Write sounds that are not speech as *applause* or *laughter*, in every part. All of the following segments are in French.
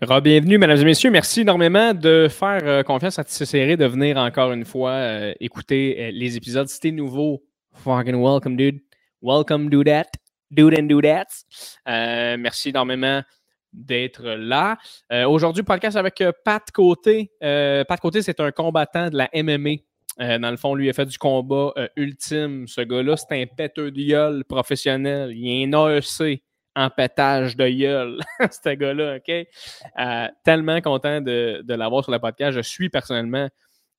Bienvenue, mesdames et messieurs. Merci énormément de faire euh, confiance à série, de venir encore une fois euh, écouter euh, les épisodes. Si t'es nouveau, fucking welcome, dude. Welcome, do that. Dude and do that. merci énormément d'être là. Aujourd'hui, podcast avec Pat Côté. Pat Côté, c'est un combattant de la MMA. dans le fond, lui, a fait du combat ultime. Ce gars-là, c'est un péteur de gueule professionnel. Il est un AEC en pétage de gueule, *laughs* ce gars-là, OK? Euh, tellement content de, l'avoir sur le podcast. Je suis personnellement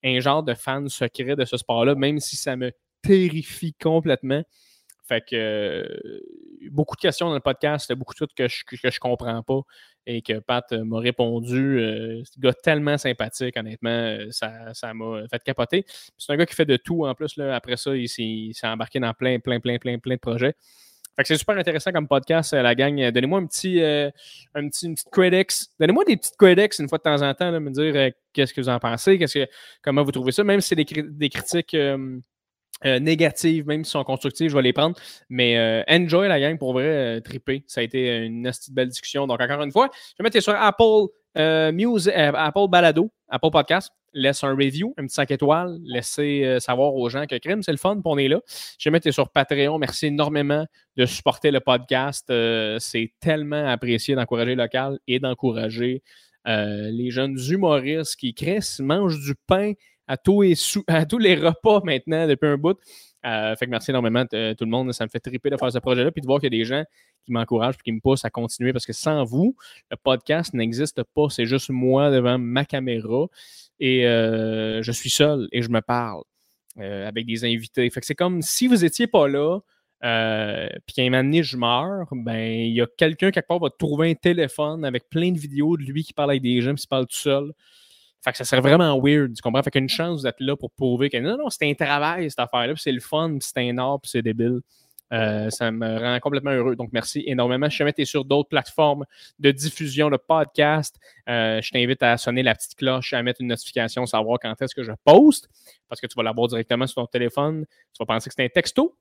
un genre de fan secret de ce sport-là, même si ça me terrifie complètement. Fait que euh, beaucoup de questions dans le podcast, beaucoup de choses que je, que je comprends pas et que Pat m'a répondu. Euh, c'est un gars tellement sympathique, honnêtement, ça, m'a fait capoter. C'est un gars qui fait de tout en plus. Là, après ça, il s'est embarqué dans plein, plein, plein, plein, plein de projets. Fait que c'est super intéressant comme podcast, euh, la gang. Donnez-moi un petit, euh, un petit, une petite critics. Donnez-moi des petites critics une fois de temps en temps, là, me dire euh, qu'est-ce que vous en pensez, qu'est-ce que, comment vous trouvez ça, même si c'est des, des, critiques négatives, même si sont constructives, je vais les prendre. Mais enjoy la gang pour vrai, triper. Ça a été une belle discussion. Donc, encore une fois, je vais mettre sur Apple Music, Apple Balado, Apple Podcast laisse un review, un petit 5 étoiles, laissez euh, savoir aux gens que crime, c'est le fun, on est là. Je vais mettre sur Patreon. Merci énormément de supporter le podcast. Euh, c'est tellement apprécié d'encourager local et d'encourager euh, les jeunes humoristes qui créent, mangent du pain à tous, les *laughs* à tous les repas maintenant depuis un bout. Fait que merci énormément tout le monde. Ça me fait triper de faire ce projet-là puis de voir qu'il y a des gens qui m'encouragent et qui me poussent à continuer parce que sans vous, le podcast n'existe pas. C'est juste moi devant ma caméra et euh, je suis seul et je me parle euh, avec des invités. Fait que c'est comme si vous n'étiez pas là, euh, puis un moment donné, je meurs, ben, il y a quelqu'un quelque part va trouver un téléphone avec plein de vidéos de lui qui parle avec des gens, puis il parle tout seul. Fait que ça serait vraiment weird, tu comprends? Fait qu'une chance d'être là pour prouver que non, non, c'est un travail, cette affaire-là, puis c'est le fun, puis c'est un art, puis c'est débile. Euh, ça me rend complètement heureux. Donc, merci énormément. Si jamais tu es sur d'autres plateformes de diffusion de podcast, euh, je t'invite à sonner la petite cloche, à mettre une notification, savoir quand est-ce que je poste, parce que tu vas l'avoir directement sur ton téléphone. Tu vas penser que c'est un texto.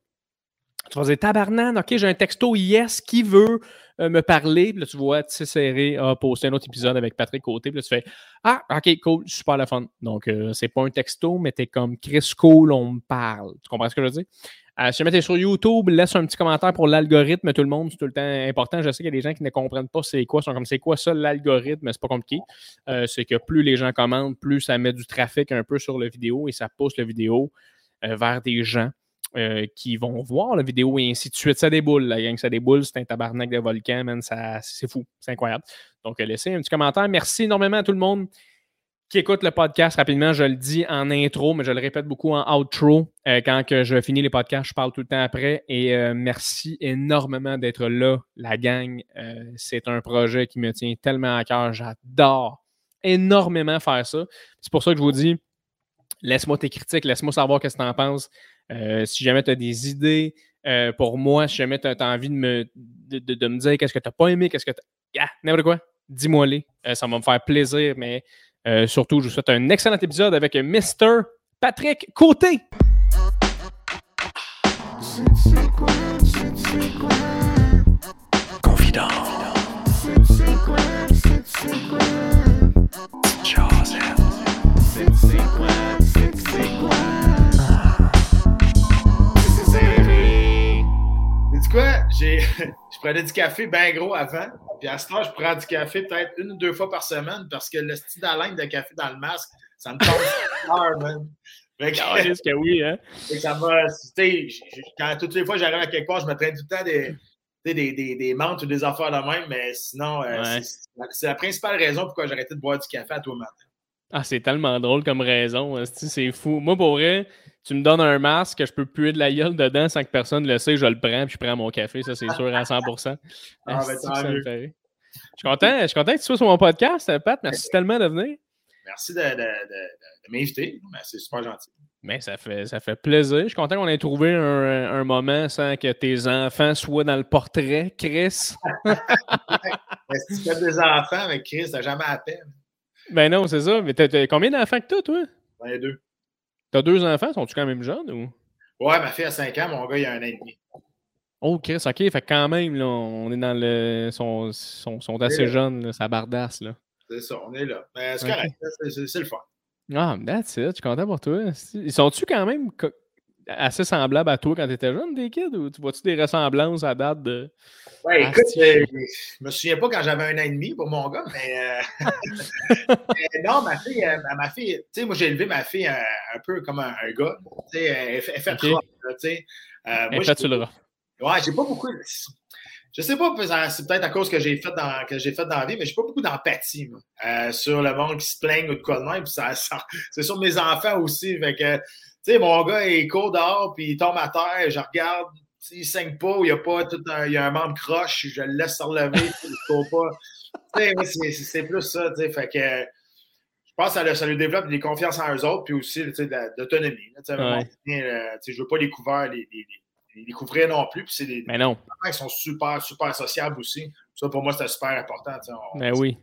Tu vas dire tabarnan, OK, j'ai un texto yes qui veut euh, me parler. Puis là, tu vois, tu serré a posté un autre épisode avec Patrick Côté. Puis tu fais Ah, OK, cool, super la fun. Donc, c'est pas un texto, mais t'es comme Chris Cool, on me parle. Tu comprends ce que je veux dire? Euh, si tu es sur YouTube, laisse un petit commentaire pour l'algorithme. Tout le monde, c'est tout le temps important. Je sais qu'il y a des gens qui ne comprennent pas c'est quoi. Sont comme c'est quoi ça l'algorithme, c'est pas compliqué. Euh, c'est que plus les gens commentent, plus ça met du trafic un peu sur la vidéo et ça pousse la vidéo euh, vers des gens qui vont voir la vidéo et ainsi de suite. Ça déboule, la gang, ça déboule. C'est un tabarnak de volcan, man. C'est fou. C'est incroyable. Donc, laissez un petit commentaire. Merci énormément à tout le monde qui écoute le podcast rapidement, je le dis en intro, mais je le répète beaucoup en outro. Euh, quand que je finis les podcasts, je parle tout le temps après. Et euh, merci énormément d'être là, la gang. Euh, c'est un projet qui me tient tellement à cœur. J'adore énormément faire ça. C'est pour ça que je vous dis, laisse-moi tes critiques, laisse-moi savoir ce que tu en penses. Si jamais tu as des idées pour moi, si jamais tu as, envie de me, de, me dire qu'est-ce que tu n'as pas aimé, qu'est-ce que tu as. n'importe quoi, dis-moi-les. ça va me faire plaisir, mais euh, surtout, je vous souhaite un excellent épisode avec Mr. Patrick Côté. Quoi? J'ai, *laughs* je prenais du café bien gros avant. Puis à ce temps, je prends du café peut-être une ou deux fois par semaine parce que le style d'haleine de café dans le masque, ça me tombe man. Fait que, ah, que oui, hein? *laughs* ça quand toutes les fois j'arrive à quelque part, je me traîne tout le temps des, des, des, des menthes ou des affaires de même, mais sinon, euh, c'est, la principale raison pourquoi j'ai arrêté de boire du café à toi matin. Ah, c'est tellement drôle comme raison. C'est fou. Moi, pour vrai, tu me donnes un masque, que je peux puer de la gueule dedans sans que personne le sait, je le prends, puis je prends mon café, ça c'est sûr à 100%. Ah, ben, ça me fait je suis content, je suis content que tu sois sur mon podcast, Pat. Merci tellement de venir. Merci de, de, de, m'inviter. Ben, c'est super gentil. Mais ça fait, ça fait plaisir. Je suis content qu'on ait trouvé un, un, moment sans que tes enfants soient dans le portrait, Chris. *laughs* si tu fais des enfants avec Chris, t'as jamais à peine. Ben non, c'est ça. Mais t'as, combien d'enfants que toi? J'en ai deux. T'as deux enfants? Sont-tu quand même jeunes ou? Ouais, ma fille a 5 ans, mon gars, il a un an et demi. Oh, Chris, ok. Fait quand même, là, on est dans le. sont, sont, sont assez jeunes, là, ça bardasse, là. C'est ça, on est là. Mais c'est correct, c'est le fun. Ah, that's it. Je suis content pour toi. Ils sont-tu quand même assez semblables à toi quand tu étais jeune, des kids, ou tu vois-tu des ressemblances à date de. Ouais, ah, écoute, euh, je me souviens pas quand j'avais un an et demi pour mon gars, mais, euh, *laughs* non, ma fille, euh, ma fille, tu sais, moi j'ai élevé ma fille un, peu comme un, gars. Tu sais, elle, fait okay. tu sais. elle fait tu le Ouais, j'ai pas beaucoup. Je sais pas, c'est peut-être à cause que j'ai fait dans que j'ai fait dans la vie, mais j'ai pas beaucoup d'empathie sur le monde qui se plaigne ou de quoi de même. Ça, c'est sur mes enfants aussi. Fait que, tu sais, mon gars il court dehors puis il tombe à terre, je regarde, s'il saigne pas il y a pas tout un, il y a un membre croche, je le laisse se relever, il pas. c'est plus ça, tu sais. Fait que je pense que ça, lui développe des confiances en eux autres, puis aussi d'autonomie. Ouais. Je veux pas les couverts, les, les, les non plus. Puis c'est des Mais non. Ils sont super, super sociables aussi. Ça, pour moi, c'est super important. On, Mais oui.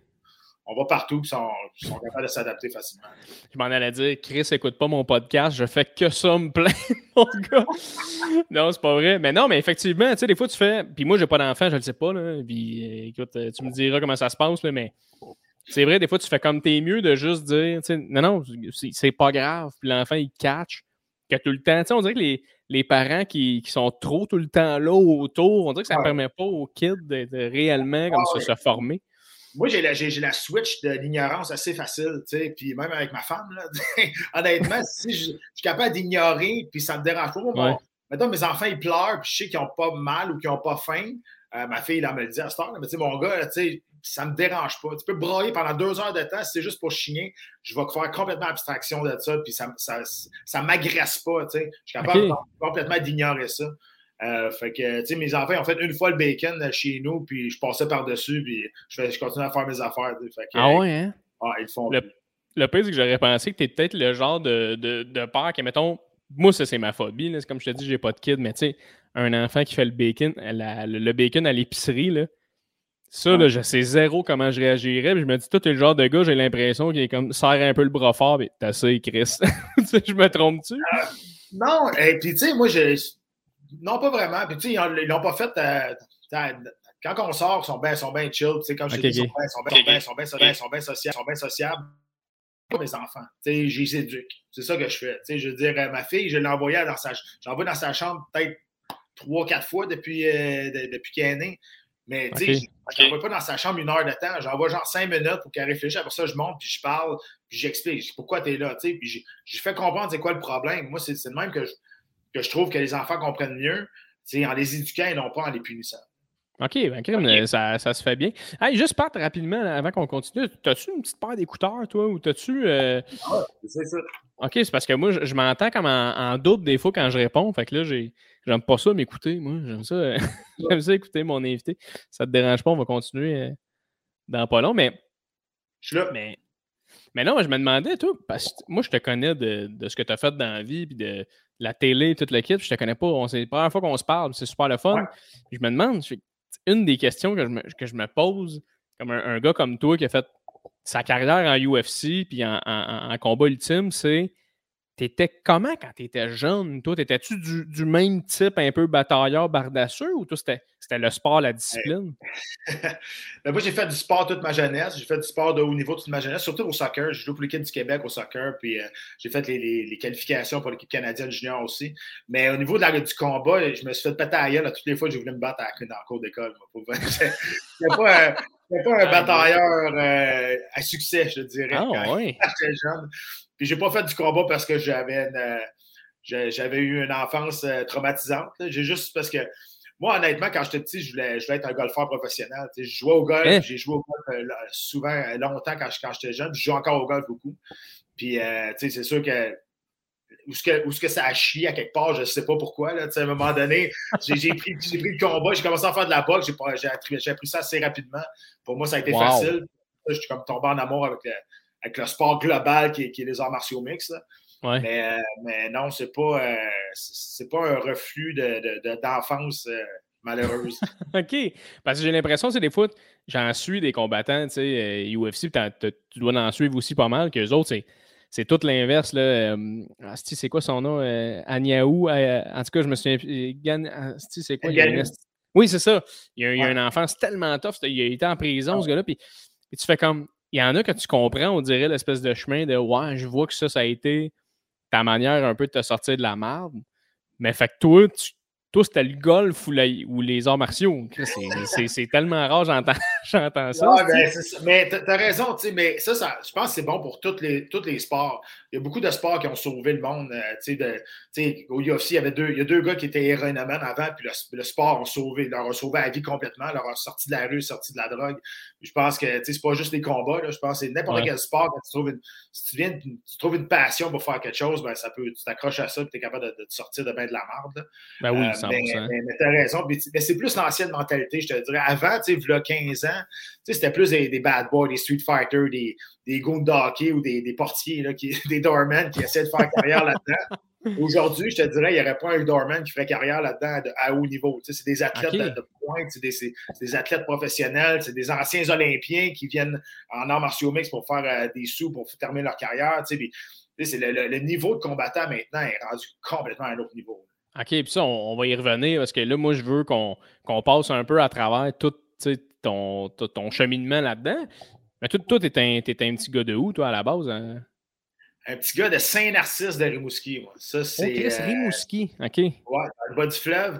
On va partout, puis ils sont, capables de s'adapter facilement. Je m'en allais dire, Chris, écoute pas mon podcast, je fais que ça me plaît, *laughs* mon gars. non, c'est pas vrai. Mais non, mais effectivement, tu sais, des fois, tu fais. Puis moi, j'ai pas d'enfant, je le sais pas. Là. Puis euh, écoute, euh, tu me diras comment ça se passe, là, mais. C'est vrai, des fois, tu fais comme t'es mieux de juste dire, non, non, c'est pas grave. Puis l'enfant, il catch que tout le temps. On dirait que les, les parents qui, qui, sont trop tout le temps là autour, on dirait que ça ne permet pas aux kids d'être réellement comme ça, se former. Moi, j'ai la, la, switch de l'ignorance assez facile, tu sais, puis même avec ma femme, là, *laughs* honnêtement, si je, suis capable d'ignorer, puis ça me dérange pas, moi, mettons, mes enfants, ils pleurent, puis je sais qu'ils n'ont pas mal ou qu'ils n'ont pas faim, euh, ma fille, là, me le dit à ce temps, mais tu sais, mon gars, tu sais, ça me dérange pas. Tu peux broyer pendant deux heures de temps, si c'est juste pour chigner, je vais faire complètement abstraction de ça, puis ça, ça, ça m'agresse pas, tu sais. Je suis capable complètement d'ignorer ça. Euh, fait que, tu sais, mes enfants ont fait une fois le bacon chez nous, puis je passais par-dessus, puis je, je continue à faire mes affaires. Fait que, ah ouais, hein? Ah, ils font. Le, le pire, c'est que j'aurais pensé que tu es peut-être le genre de, de, de père qui, mettons, moi, ça, c'est ma phobie. Comme je te dis, j'ai pas de kid, mais tu sais, un enfant qui fait le bacon, le bacon à l'épicerie, là, ça, là, je sais zéro comment je réagirais. je me dis, toi, t'es le genre de gars, j'ai l'impression qu'il est comme serre un peu le bras fort, mais t'as ça, Chris. *laughs* je me trompe-tu? Euh, non, et puis tu sais, moi, je. Non, pas vraiment. Puis tu sais, ils l'ont pas fait. Euh, quand on sort, ils sont bien sont bien chill. Tu sais, comme je dis, ils sont bien sont bien, sont bien, sont bien, sont bien sociables. Sont bien sociables. mes enfants. Tu sais, j'y éduque. C'est ça que je fais. Tu sais, je veux dire, ma fille, je l'ai envoyée dans sa, j'envoie dans sa chambre peut-être trois, quatre fois depuis, euh, depuis qu'elle est née. Mais tu sais, je n'envoie pas dans sa chambre une heure de temps. J'envoie genre cinq minutes pour qu'elle réfléchisse. Après ça, je monte, puis je parle, puis j'explique pourquoi tu es là. Puis je fais comprendre c'est quoi le problème. Moi, c'est le même que je, que je trouve que les enfants comprennent mieux en les éduquant et non pas en les punissant. OK, ben, Ça, ça, se fait bien. Hey, juste part rapidement avant qu'on continue. T'as-tu une petite paire d'écouteurs, toi, ou t'as-tu. Euh... Ah, c'est ça. OK, c'est parce que moi, je, m'entends comme en, double des fois quand je réponds. Fait que là, j'ai. J'aime pas ça m'écouter, moi. J'aime ça, euh, *laughs* j'aime ça écouter mon invité. Ça te dérange pas, on va continuer euh, dans pas long, mais. Je suis là. Mais, mais non, je me demandais, toi, parce que moi, je te connais de, de ce que tu as fait dans la vie, puis de la télé, toute l'équipe. Je te connais pas. C'est la première fois qu'on se parle, c'est super le fun. Je me demande, une des questions que je me, que je me pose, comme un, gars comme toi qui a fait sa carrière en UFC puis en, en combat ultime, c'est T'étais comment quand t'étais jeune? Toi, t'étais-tu du, même type un peu batailleur, bardasseux ou toi, c'était, le sport, la discipline? *laughs* Ben, moi, j'ai fait du sport toute ma jeunesse. J'ai fait du sport de haut niveau toute ma jeunesse, surtout au soccer. J'ai joué pour l'équipe du Québec au soccer, puis euh, j'ai fait les, qualifications pour l'équipe canadienne junior aussi. Mais au niveau de la, du combat, je me suis fait péter à gueule toutes les fois que j'ai voulu me battre à, dans le cours d'école. Je *laughs* pas, un, pas un ah, batailleur euh, à succès, je dirais, ah, quand *laughs* j'étais jeune. Puis j'ai pas fait du combat parce que j'avais euh, j'avais eu une enfance euh, traumatisante. J'ai juste parce que moi, honnêtement, quand j'étais petit, je voulais, je voulais être un golfeur professionnel. je jouais au golf, hein? j'ai joué au golf euh, souvent, longtemps quand, quand j'étais jeune. Je joue encore au golf beaucoup. Puis, c'est sûr que où ce que, que ça a chié à quelque part, je ne sais pas pourquoi. Là, à un moment donné, j'ai pris, pris, le combat, j'ai commencé à faire de la boxe, j'ai appris, ça assez rapidement. Pour moi, ça a été facile. Je suis comme tombé en amour avec le, avec le sport global qui est, qui les arts martiaux mixtes. Mais, euh, mais, non, c'est pas, euh, c'est pas un reflux d'enfance de, de, euh, malheureuse. *laughs* OK. Parce que j'ai l'impression, c'est des fois, j'en suis des combattants, tu sais, UFC, tu dois en suivre aussi pas mal, qu'eux autres, c'est c'est tout l'inverse. Là. Ah, c'est quoi son nom? Euh, Agnaou. en tout cas, je me souviens. Ah, c'est quoi? Oui, c'est ça. Il y a, a un enfant, c'est tellement tough. Il a été en prison, ah ce gars-là. Puis, puis, tu fais comme il y en a que tu comprends, on dirait l'espèce de chemin de Ouais, je vois que ça, ça a été ta manière un peu de te sortir de la merde. Mais fait que toi, tu, toi, c'était le golf ou, les arts martiaux. *laughs* C'est tellement rare, j'entends *laughs* ça. Ouais, ben, mais tu as raison, mais ça, ça, je pense que c'est bon pour tous les, tous les sports. Il y a beaucoup de sports qui ont sauvé le monde. Euh, de, au UFC, il y avait deux, il y a deux gars qui étaient héroïnomènes avant, puis le, sport a sauvé, leur a sauvé la vie complètement, leur a sorti de la rue, sorti de la drogue. Je pense que c'est pas juste des combats. Là, je pense que c'est n'importe quel sport. Quand tu trouves une, si tu, viens, tu trouves une passion pour faire quelque chose, ben, ça peut, tu t'accroches à ça et tu es capable de, te sortir de bien de la merde. Ben oui, euh, mais, mais, tu as raison. Mais, c'est plus l'ancienne mentalité, je te dirais. Avant, tu sais, il y a 15 ans, c'était plus des, bad boys, des street fighters, des, des goons de hockey ou des, des portiers, là, qui, *laughs* des doormen qui essaient de faire carrière là-dedans. Aujourd'hui, je te dirais, il n'y aurait pas un doorman qui ferait carrière là-dedans à haut niveau. c'est des athlètes de, pointe, c'est des, athlètes professionnels, c'est des anciens Olympiens qui viennent en arts martiaux mix pour faire euh, des sous, pour terminer leur carrière. c'est le, niveau de combattant maintenant est rendu complètement à un autre niveau. OK, puis ça, on, va y revenir parce que là, moi, je veux qu'on passe un peu à travers tout ton, ton cheminement là-dedans. Mais toi, un, un, petit gars de où, toi, à la base? Hein? Un petit gars de Saint-Narcisse de Rimouski. Moi. Ça, c'est. Euh, Rimouski, OK. Ouais, dans le bas du fleuve.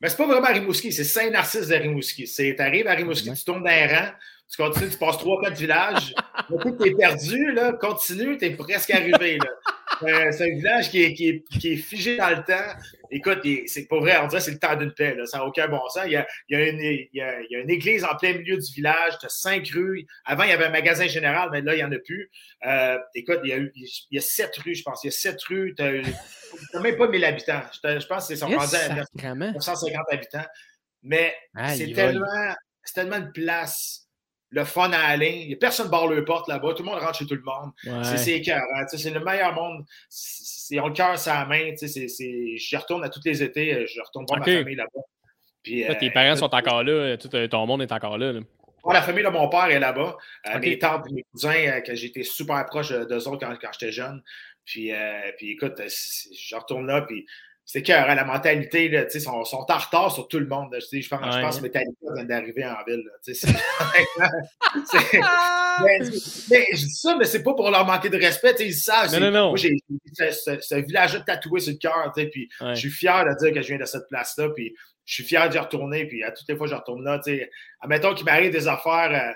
Mais c'est pas vraiment Rimouski, c'est Saint-Narcisse de Rimouski. Tu arrives à Rimouski, tu tournes d'un rang, tu continues, tu passes trois, quatre villages. *laughs* tu es perdu, là, continue, tu es presque arrivé. Là. *laughs* Euh, c'est un village qui est, qui, est, figé dans le temps. Écoute, c'est pas vrai, on dirait que c'est le temps d'une paix. Là. Ça n'a aucun bon sens. Il y, a, il, y a une, il, y a, il y, a, une, église en plein milieu du village. Tu as cinq rues. Avant, il y avait un magasin général, mais là, il n'y en a plus. Euh, écoute, il y, a, il y a sept rues, je pense. Il y a sept rues. Tu n'as même pas 1000 habitants. Je, pense que c'est yes, à 950 habitants. Mais c'est tellement, tellement une place le fun à aller. Il n'y a personne barre le porte là-bas. Tout le monde rentre chez tout le monde. C'est écœurant. C'est le meilleur monde. Ils ont le cœur la main. Je retourne à tous les étés. Je retourne voir ma famille là-bas. Puis, tes euh, parents sont encore là. Tout euh, ton monde est encore là. la famille de mon père est là-bas. Euh, mes tantes et mes cousins, que j'étais super proche d'eux autres quand, quand j'étais jeune. Puis, puis écoute, je retourne là. Puis c'est que la mentalité, là, ils sont, sont en retard sur tout le monde. je, pense, je pense que Metallica vient d'arriver en ville. *laughs* mais, je dis ça, mais c'est pas pour leur manquer de respect. Ils savent. Non, non, Moi, j'ai ce, village-là tatoué sur le cœur. Puis je suis fier de dire que je viens de cette place-là. Puis je suis fier d'y retourner. Puis à toutes les fois je retourne là, admettons qu'il m'arrive des affaires euh,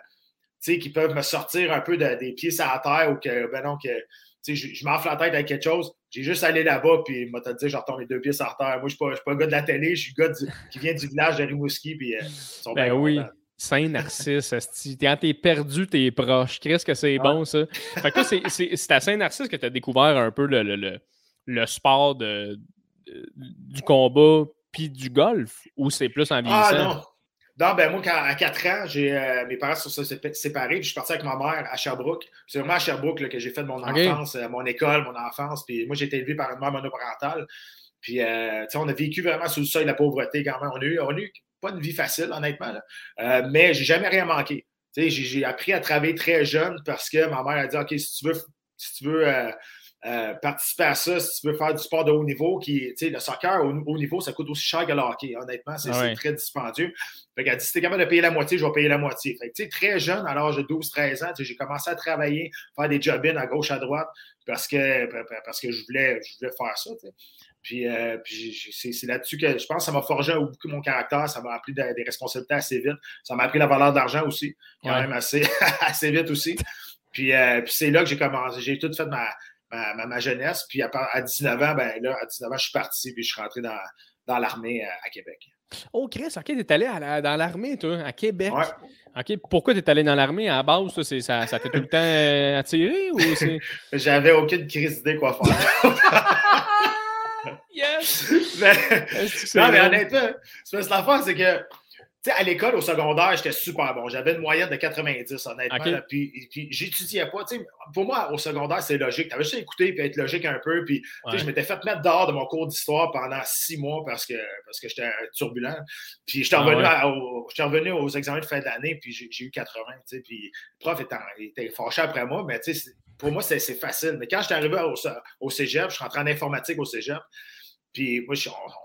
qui peuvent me sortir un peu des pieds à la terre ou que, ben non, que je, je m'enfle la tête avec quelque chose. J'ai juste allé là-bas, puis m'a dit, je retourne les deux pieds sur terre. Moi, je ne suis, pas le gars de la télé, je suis le gars qui vient du village de Rimouski, puis euh, ben oui. Saint-Narcisse, quand t'es perdu, t'es proche. Qu'est-ce que c'est bon, ça? Fait que c'est à Saint-Narcisse que tu as découvert un peu le, le, le, sport de, du combat puis du golf, ou c'est plus en vieillissant? Ah non! Non, ben moi, à 4 ans, j'ai, euh, mes parents se sont séparés, puis je suis parti avec ma mère à Sherbrooke. C'est vraiment à Sherbrooke que j'ai fait mon enfance, euh, mon école, mon enfance. Puis moi, j'ai été élevé par une mère monoparentale. Puis, euh, on a vécu vraiment sous le seuil de la pauvreté quand même. On a eu, on a eu pas une vie facile, honnêtement. Là. Euh, mais j'ai jamais rien manqué. J'ai appris à travailler très jeune parce que ma mère a dit OK, si tu veux, si tu veux euh, participer à ça si tu veux faire du sport de haut niveau, qui, le soccer au haut niveau, ça coûte aussi cher que le hockey. Honnêtement, c'est ah très dispendieux. Fait qu'elle dit, si t'es capable de payer la moitié, je vais payer la moitié. Fait que, très jeune, à l'âge de 12-13 ans, j'ai commencé à travailler, faire des job à gauche, à droite, parce que, parce que je, voulais, je voulais faire ça. Puis, euh, c'est là-dessus que je pense que ça m'a forgé beaucoup mon caractère, ça m'a appris des responsabilités assez vite. Ça m'a appris la valeur d'argent aussi, quand même assez, *laughs* assez vite aussi. Puis, euh, puis c'est là que j'ai commencé. J'ai tout fait ma, ma, ma, jeunesse. Puis à, à, 19 ans, ben là, à 19 ans, je suis parti, puis je suis rentré dans, dans l'armée à, à, Québec. Oh, Chris, OK, t'es allé dans l'armée, toi, à Québec. Ouais. OK, pourquoi t'es allé dans l'armée? À la base? Ça, ça, ça t'a tout le temps euh, attiré ou c'est? *laughs* J'avais aucune crise d'idée quoi faire. *laughs* yes! *laughs* mais, non, mais honnêtement, c'est l'affaire, c'est que à l'école, au secondaire, j'étais super bon. J'avais une moyenne de 90, honnêtement. puis, puis j'étudiais pas. pour moi, au secondaire, c'est logique. Tu avais juste à écouter et être logique un peu. Puis je m'étais fait mettre dehors de mon cours d'histoire pendant six mois parce que, parce que j'étais turbulent. Puis j'étais revenu, ah revenu, aux examens de fin d'année, puis j'ai eu 80. Puis le prof était, était fâché après moi, mais pour moi, c'est facile. Mais quand j'étais arrivé au, au cégep, je suis rentré en informatique au cégep. Puis moi,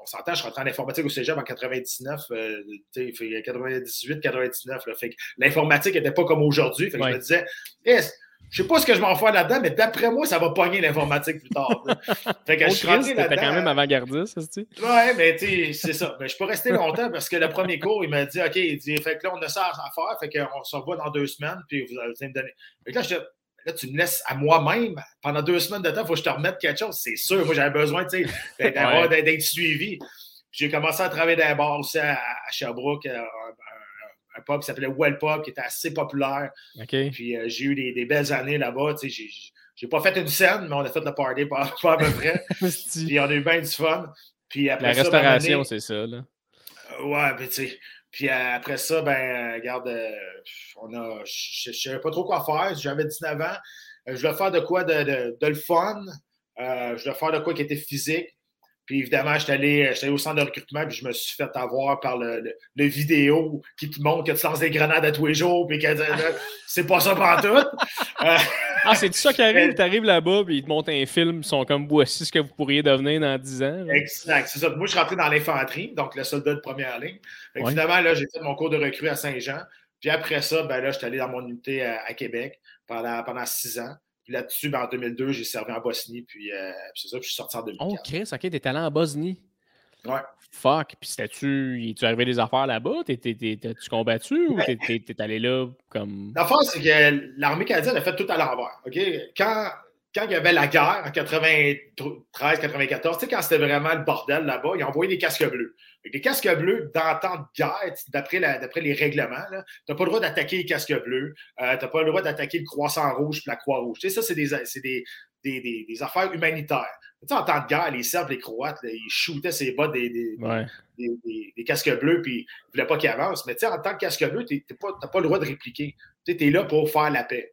on, s'entend, je suis rentré en informatique au cégep en 99, euh, 98, 99. Là, fait que l'informatique n'était pas comme aujourd'hui. Fait que je me disais, yes, je sais pas ce que je m'en fais là-dedans, mais d'après moi, ça va pogner l'informatique plus tard. *laughs* fait que je suis là-dedans. quand même avant-gardiste, c'est Ouais, mais tu c'est ça. Mais je peux rester longtemps parce que le premier cours, il m'a dit, OK, il dit, fait que là, on a ça à faire, fait qu'on se revoit dans deux semaines, puis vous allez me donner. Fait que là, je Là, tu me laisses à moi-même pendant deux semaines de temps, il faut que je te remette quelque chose. C'est sûr, moi, j'avais besoin d'être suivi. J'ai commencé à travailler dans un bar aussi à, Sherbrooke, euh, un pub qui s'appelait Well Pub, qui était assez populaire. Puis euh, j'ai eu des, belles années là-bas. J'ai pas fait une scène, mais on a fait le party pas, *laughs* à peu près. *laughs* puis on a eu bien du fun. Puis après La restauration, c'est ça. Là. Ouais, puis tu sais. Puis euh, après ça, ben, regarde, on a, je ne savais pas trop quoi faire. J'avais 19 ans. je voulais faire de quoi de, de, de le fun. je voulais faire de quoi qui était physique. Puis évidemment, j'étais allé, allé, au centre de recrutement, puis je me suis fait avoir par le, le, vidéo qui te montre que tu lances des grenades à tous les jours, puis que *laughs* c'est pas ça pour tout. Ah, c'est ça qui arrive. *laughs* Tu arrives là-bas, puis ils te montrent un film, ils sont comme voici ce que vous pourriez devenir dans 10 ans. Exact, c'est ça. Moi, je suis rentré dans l'infanterie, donc le soldat de première ligne. Finalement, là, j'ai fait mon cours de recrue à Saint-Jean. Puis après ça, ben là, j'étais allé dans mon unité à, Québec pendant, pendant six ans là-dessus, ben, en 2002, j'ai servi en Bosnie, puis euh, c'est ça, puis je suis sorti en 2004. Oh, Chris, ok, t'es allé en Bosnie. Ouais. Fuck, puis c'était-tu. tu arrivé des affaires là-bas? T'es-tu combattu ou t'es allé là comme. L'affaire, c'est que l'armée canadienne a fait tout à l'envers. OK? Quand, quand il y avait la guerre en 93-94, tu sais, quand c'était vraiment le bordel là-bas, ils ont envoyé des casques bleus. Les casques bleus, dans temps de guerre, d'après les règlements, tu n'as pas le droit d'attaquer les casques bleus, euh, tu n'as pas le droit d'attaquer le croissant rouge et la croix rouge. Tu sais, ça, c'est des, des, des, des, affaires humanitaires. Tu sais, en temps de guerre, les Serbes, les Croates, ils shootaient ces bas des, des, casques bleus puis ils ne voulaient pas qu'ils avancent. Mais tu sais, en tant que casque bleu, tu n'as pas, le droit de répliquer. Tu es là pour faire la paix.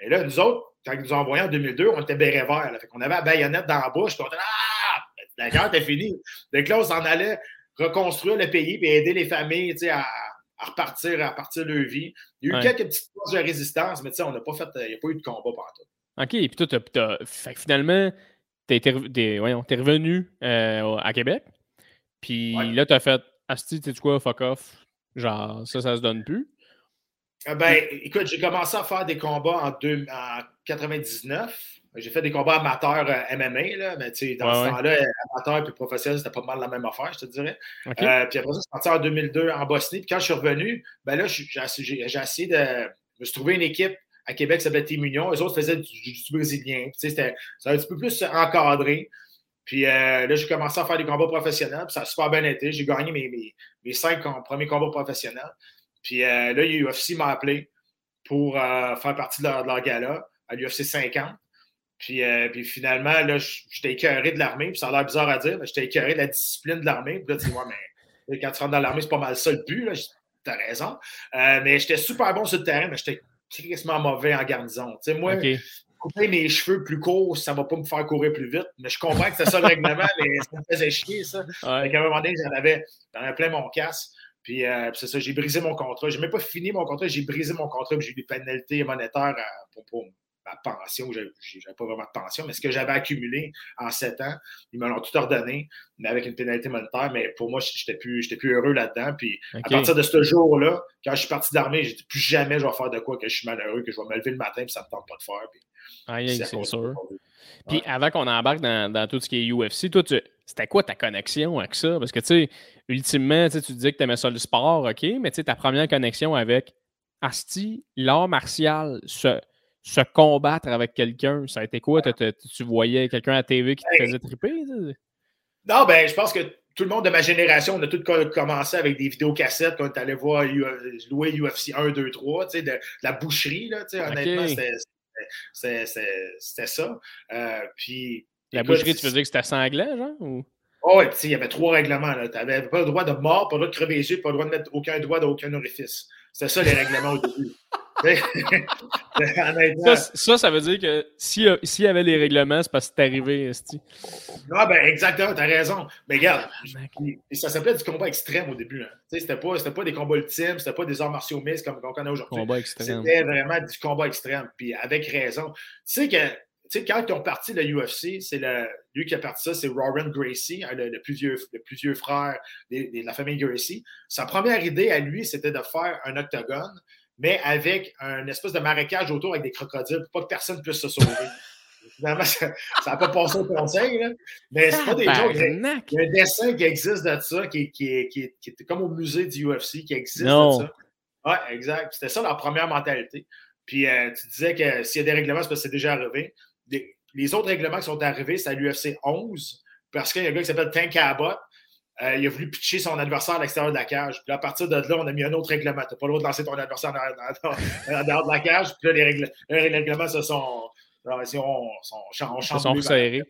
Et là, nous autres, quand ils nous ont envoyés en 2002, on était béret vert. On avait la baïonnette dans la bouche, puis on était Ah! La guerre était finie. Donc là, on s'en allait reconstruire le pays et aider les familles à, à, repartir, à partir de leur vie. Il y a eu quelques petites forces de résistance, mais on n'a pas fait, il n'y a pas eu de combat partout. OK, puis toi, t'as, finalement, tu es, revenu euh, à Québec. Puis là, tu as fait Asti, tu sais quoi, fuck off. Genre, ça, ça se donne plus. Euh, ben, écoute, j'ai commencé à faire des combats en, deux, en 99. J'ai fait des combats amateurs euh, MMA, là, mais tu sais, dans ce temps-là, amateur et professionnel, c'était pas mal la même affaire, je te dirais. Euh, puis après ça, je suis parti en 2002 en Bosnie. Puis quand je suis revenu, ben là, j'ai essayé de. Je me suis trouvé une équipe à Québec qui s'appelait Team Union. Les autres faisaient du, du brésilien. C'était un petit peu plus encadré. Puis euh, là, j'ai commencé à faire des combats professionnels. Puis ça a super bien été. J'ai gagné mes, mes, mes, cinq premiers combats professionnels. Puis là, UFC m'a appelé pour faire partie de leur, gala à l'UFC 50. Euh, puis, finalement, là, j'étais écœuré de l'armée, puis ça a l'air bizarre à dire, mais j'étais écœuré de la discipline de l'armée. Puis là, tu dis, ouais, mais quand tu rentres dans l'armée, c'est pas mal ça le but, là. T'as raison. Euh, mais j'étais super bon sur le terrain, mais j'étais quasiment mauvais en garnison. Moi, couper mes cheveux plus courts, ça va pas me faire courir plus vite. Mais je comprends que c'est ça le règlement, *laughs* mais ça me faisait chier, ça. Ouais. à un moment donné, j'en avais, plein mon. Puis, euh, c'est ça, j'ai brisé mon contrat. J'ai même pas fini mon contrat, j'ai brisé mon contrat, puis j'ai eu des pénalités monétaires pour, pour, ma pension, je n'avais pas vraiment de pension, mais ce que j'avais accumulé en sept ans, ils me l'ont tout ordonné, mais avec une pénalité monétaire. Mais pour moi, je n'étais plus, plus heureux là-dedans. Puis à partir de ce jour-là, quand je suis parti d'armée, j'ai dit plus jamais je vais faire de quoi que je suis malheureux, que je vais me lever le matin et ça ne me tente pas de faire. Puis, ah, c'est sûr. Puis avant qu'on embarque dans, tout ce qui est UFC, toi, c'était quoi ta connexion avec ça? Parce que, tu sais, ultimement, tu disais que tu aimais ça le sport, OK, mais tu sais, ta première connexion avec Asti, l'art martial, ce, se combattre avec quelqu'un, ça a été quoi? tu voyais quelqu'un à la TV qui te faisait triper? Non, ben, je pense que tout le monde de ma génération, on a tous commencé avec des vidéocassettes quand on allait voir louer UFC 1, 2, 3, de, la boucherie, là, honnêtement, c'était ça. Euh, puis, la boucherie, tu dire que c'était sanglant, genre? Ou? Oh, oui, il y avait trois règlements. Tu n'avais pas le droit de mort, pas le droit de crever les yeux, pas le droit de mettre aucun doigt dans aucun orifice. C'était ça les règlements au début. *laughs* ça, ça, veut dire que s'il y avait les règlements, c'est parce que c'est arrivé, Esti. Non, ben exactement, t'as raison. Mais regarde, ça s'appelait du combat extrême au début. Hein. C'était pas, pas des combats ultimes, c'était pas des arts martiaux mixtes comme on connaît aujourd'hui. C'était vraiment du combat extrême. Puis avec raison. Tu sais que tu sais, quand ils ont parti le UFC, c'est lui qui a parti ça, c'est Warren Gracie, hein, le, plus vieux, le plus vieux frère de, la famille Gracie. Sa première idée à lui, c'était de faire un octogone, mais avec un espèce de marécage autour avec des crocodiles pour pas que personne puisse se sauver. *laughs* Finalement, ça n'a pas passé au conseil, là. mais c'est pas des jokes. Il y a un dessin qui existe de ça, qui, qui, qui, qui est comme au musée du UFC, qui existe de ça. Oui, exact. C'était ça leur première mentalité. Puis euh, tu disais que s'il y a des règlements, c'est parce que c'est déjà arrivé les autres règlements qui sont arrivés, c'est à l'UFC 11, parce qu'il y a un gars qui s'appelle Tank Abbott. Euh, il a voulu pitcher son adversaire à l'extérieur de la cage. Puis à partir de là, on a mis un autre règlement. Tu n'as pas le droit de lancer ton adversaire en *laughs* dehors de la cage. Puis là, les, règlements se sont, sont, sont, sont, sont serrés.